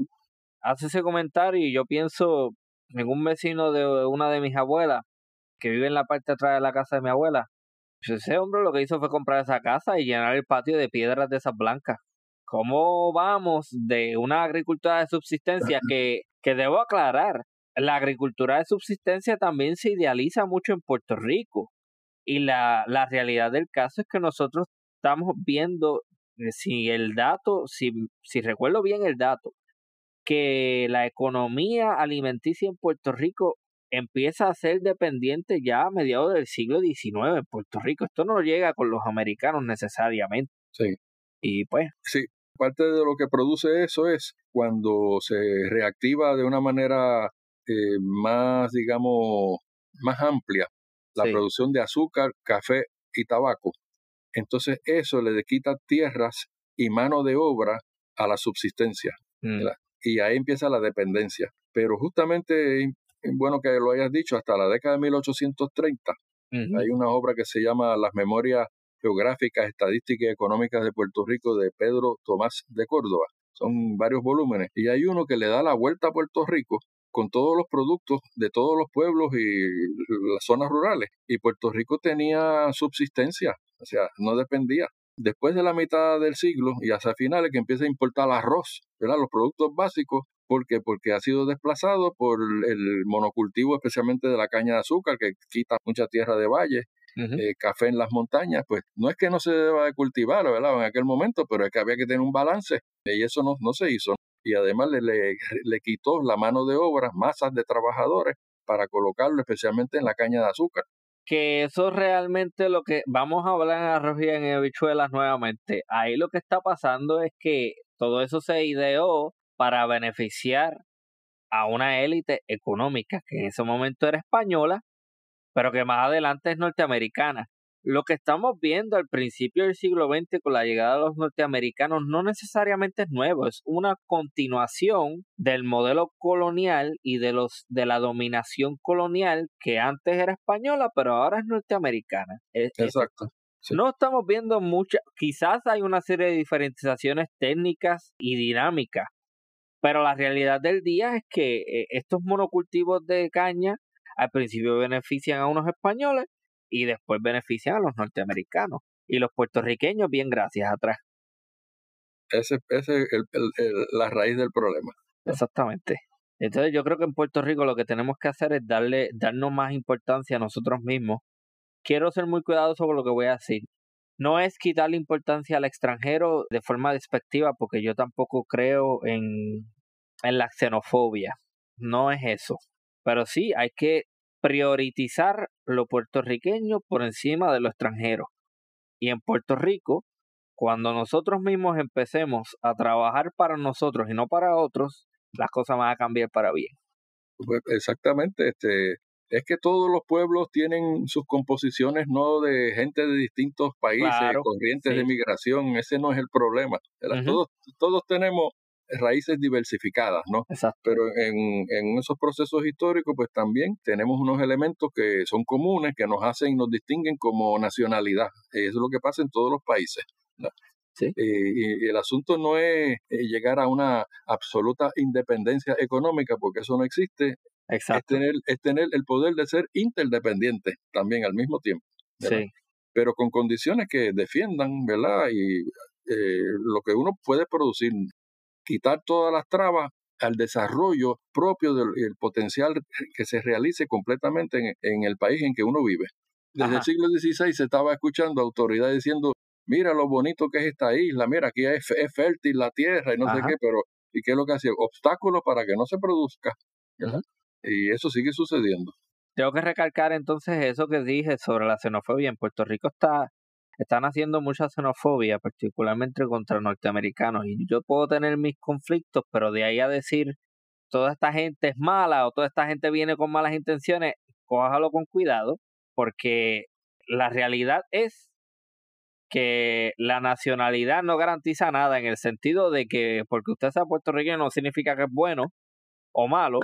Hace ese comentario y yo pienso en un vecino de una de mis abuelas que vive en la parte de atrás de la casa de mi abuela. Pues ese hombre lo que hizo fue comprar esa casa y llenar el patio de piedras de esas blancas. ¿Cómo vamos de una agricultura de subsistencia que, que debo aclarar? La agricultura de subsistencia también se idealiza mucho en Puerto Rico. Y la, la realidad del caso es que nosotros estamos viendo, eh, si el dato, si, si recuerdo bien el dato, que la economía alimenticia en Puerto Rico empieza a ser dependiente ya a mediados del siglo XIX en Puerto Rico. Esto no llega con los americanos necesariamente. Sí. Y pues, Sí, parte de lo que produce eso es cuando se reactiva de una manera eh, más, digamos, más amplia la Sí. producción de azúcar, café y tabaco. Entonces eso le quita tierras y mano de obra a la subsistencia mm, y ahí empieza la dependencia. Pero justamente, es bueno que lo hayas dicho, hasta la década de 1830 ujú, hay una obra que se llama Las Memorias Geográficas, Estadísticas y Económicas de Puerto Rico de Pedro Tomás de Córdoba. Son varios volúmenes. Y hay uno que le da la vuelta a Puerto Rico con todos los productos de todos los pueblos y las zonas rurales. Y Puerto Rico tenía subsistencia, o sea, no dependía. Después de la mitad del siglo y hasta finales que empieza a importar arroz, ¿verdad? los productos básicos, ¿por qué? Porque ha sido desplazado por el monocultivo, especialmente de la caña de azúcar, que quita mucha tierra de valle, eh, café en las montañas, pues no es que no se deba de cultivar, ¿verdad? En aquel momento, pero es que había que tener un balance y eso no, no se hizo. Y además le, le, le quitó la mano de obra, masas de trabajadores para colocarlo especialmente en la caña de azúcar. que eso realmente lo que vamos a hablar en arroz y en habichuelas nuevamente. Ahí lo que está pasando es que todo eso se ideó para beneficiar a una élite económica que en ese momento era española, pero que más adelante es norteamericana. lo que estamos viendo al principio del siglo XX con la llegada de los norteamericanos no necesariamente es nuevo, es una continuación del modelo colonial y de los de la dominación colonial que antes era española, pero ahora es norteamericana. Exacto. No estamos viendo mucha, quizás hay una serie de diferenciaciones técnicas y dinámicas, pero la realidad del día es que eh, estos monocultivos de caña al principio benefician a unos españoles y después benefician a los norteamericanos y los puertorriqueños bien gracias atrás. Ese, ese es la raíz del problema. Exactamente. Entonces yo creo que en Puerto Rico lo que tenemos que hacer es darle, darnos más importancia a nosotros mismos. Quiero ser muy cuidadoso con lo que voy a decir. No es quitarle importancia al extranjero de forma despectiva, porque yo tampoco creo en, en la xenofobia. No es eso. Pero sí hay que priorizar lo puertorriqueño por encima de lo extranjero. Y en Puerto Rico, cuando nosotros mismos empecemos a trabajar para nosotros y no para otros, las cosas van a cambiar para bien. Pues exactamente, este, es que todos los pueblos tienen sus composiciones no de gente de distintos países, corrientes de migración, ese no es el problema. todos, todos tenemos raíces diversificadas, ¿no? Exacto. Pero en, en esos procesos históricos, pues también tenemos unos elementos que son comunes, que nos hacen y nos distinguen como nacionalidad. Eso es lo que pasa en todos los países. Sí. Y, el asunto no es eh, llegar a una absoluta independencia económica, porque eso no existe. Exacto. Es tener, es tener el poder de ser interdependiente también al mismo tiempo. Sí. Pero con condiciones que defiendan, ¿verdad? Y eh, lo que uno puede producir quitar todas las trabas al desarrollo propio del potencial que se realice completamente en, el país en que uno vive. Desde el siglo XVI se estaba escuchando autoridades diciendo, mira lo bonito que es esta isla, mira, aquí es, fértil la tierra y no sé qué, pero ¿y qué es lo que hacía? Obstáculos para que no se produzca. Y eso sigue sucediendo. Tengo que recalcar entonces eso que dije sobre la xenofobia. En Puerto Rico está están haciendo mucha xenofobia, particularmente contra norteamericanos. Y yo puedo tener mis conflictos, pero de ahí a decir toda esta gente es mala o toda esta gente viene con malas intenciones, cójalo con cuidado, porque la realidad es que la nacionalidad no garantiza nada en el sentido de que porque usted sea puertorriqueño no significa que es bueno o malo,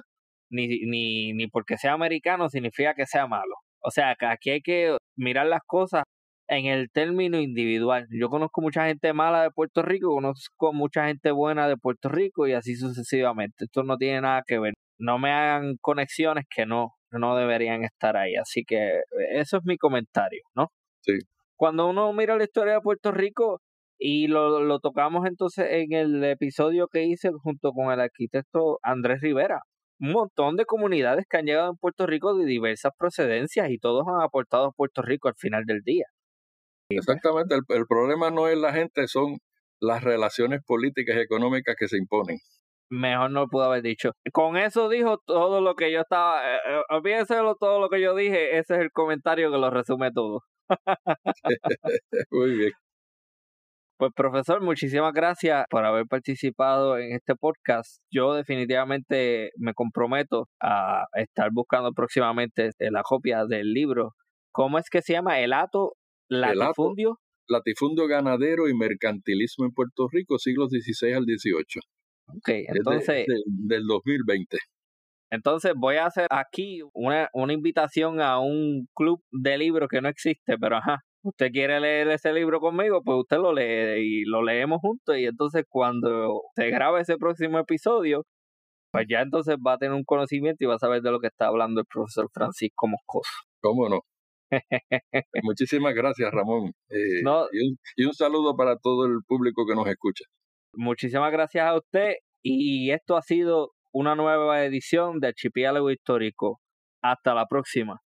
ni, ni, ni porque sea americano significa que sea malo. O sea, que aquí hay que mirar las cosas en el término individual. Yo conozco mucha gente mala de Puerto Rico, conozco mucha gente buena de Puerto Rico y así sucesivamente. Esto no tiene nada que ver. No me hagan conexiones que no, no deberían estar ahí. Así que eh, eso es mi comentario, ¿no? Sí. Cuando uno mira la historia de Puerto Rico y lo, lo tocamos entonces en el episodio que hice junto con el arquitecto Andrés Rivera, un montón de comunidades que han llegado en Puerto Rico de diversas procedencias y todos han aportado a Puerto Rico al final del día. Exactamente, el, problema no es la gente, son las relaciones políticas y económicas que se imponen. Mejor no lo pudo haber dicho. Con eso dijo todo lo que yo estaba. Eh, eh, olvídense de todo lo que yo dije. Ese es el comentario que lo resume todo. [LAUGHS] Muy bien. Pues profesor, muchísimas gracias por haber participado en este podcast. Yo definitivamente me comprometo a estar buscando próximamente la copia del libro. ¿Cómo es que se llama? El Ato Latifundio. latifundio ganadero y mercantilismo en Puerto Rico, siglos XVI al XVIII. Ok, entonces. del 2020. Entonces voy a hacer aquí una, una invitación a un club de libros que no existe, pero ajá, usted quiere leer ese libro conmigo, pues usted lo lee y lo leemos juntos y entonces cuando se grabe ese próximo episodio, pues ya entonces va a tener un conocimiento y va a saber de lo que está hablando el profesor Francisco Moscoso. ¿Cómo no? [LAUGHS] Muchísimas gracias, Ramón. Eh, y, un, saludo para todo el público que nos escucha. Muchísimas gracias a usted y esto ha sido una nueva edición de Archipiélago Histórico. Hasta la próxima.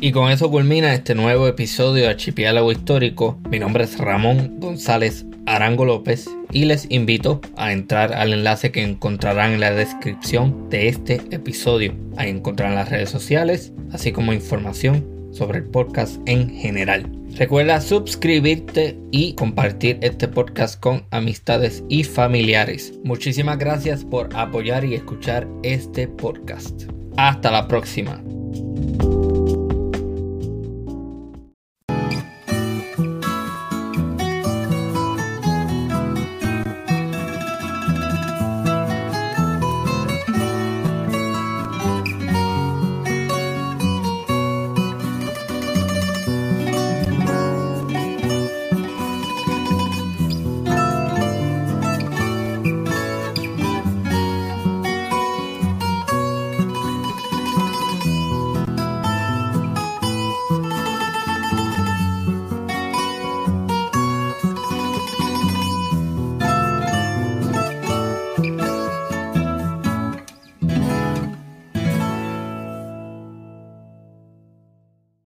Y con eso culmina este nuevo episodio de Archipiélago Histórico. Mi nombre es Ramón González Arango López y les invito a entrar al enlace que encontrarán en la descripción de este episodio. Ahí encontrarán las redes sociales, así como información sobre el podcast en general. Recuerda suscribirte y compartir este podcast con amistades y familiares. Muchísimas gracias por apoyar y escuchar este podcast. Hasta la próxima.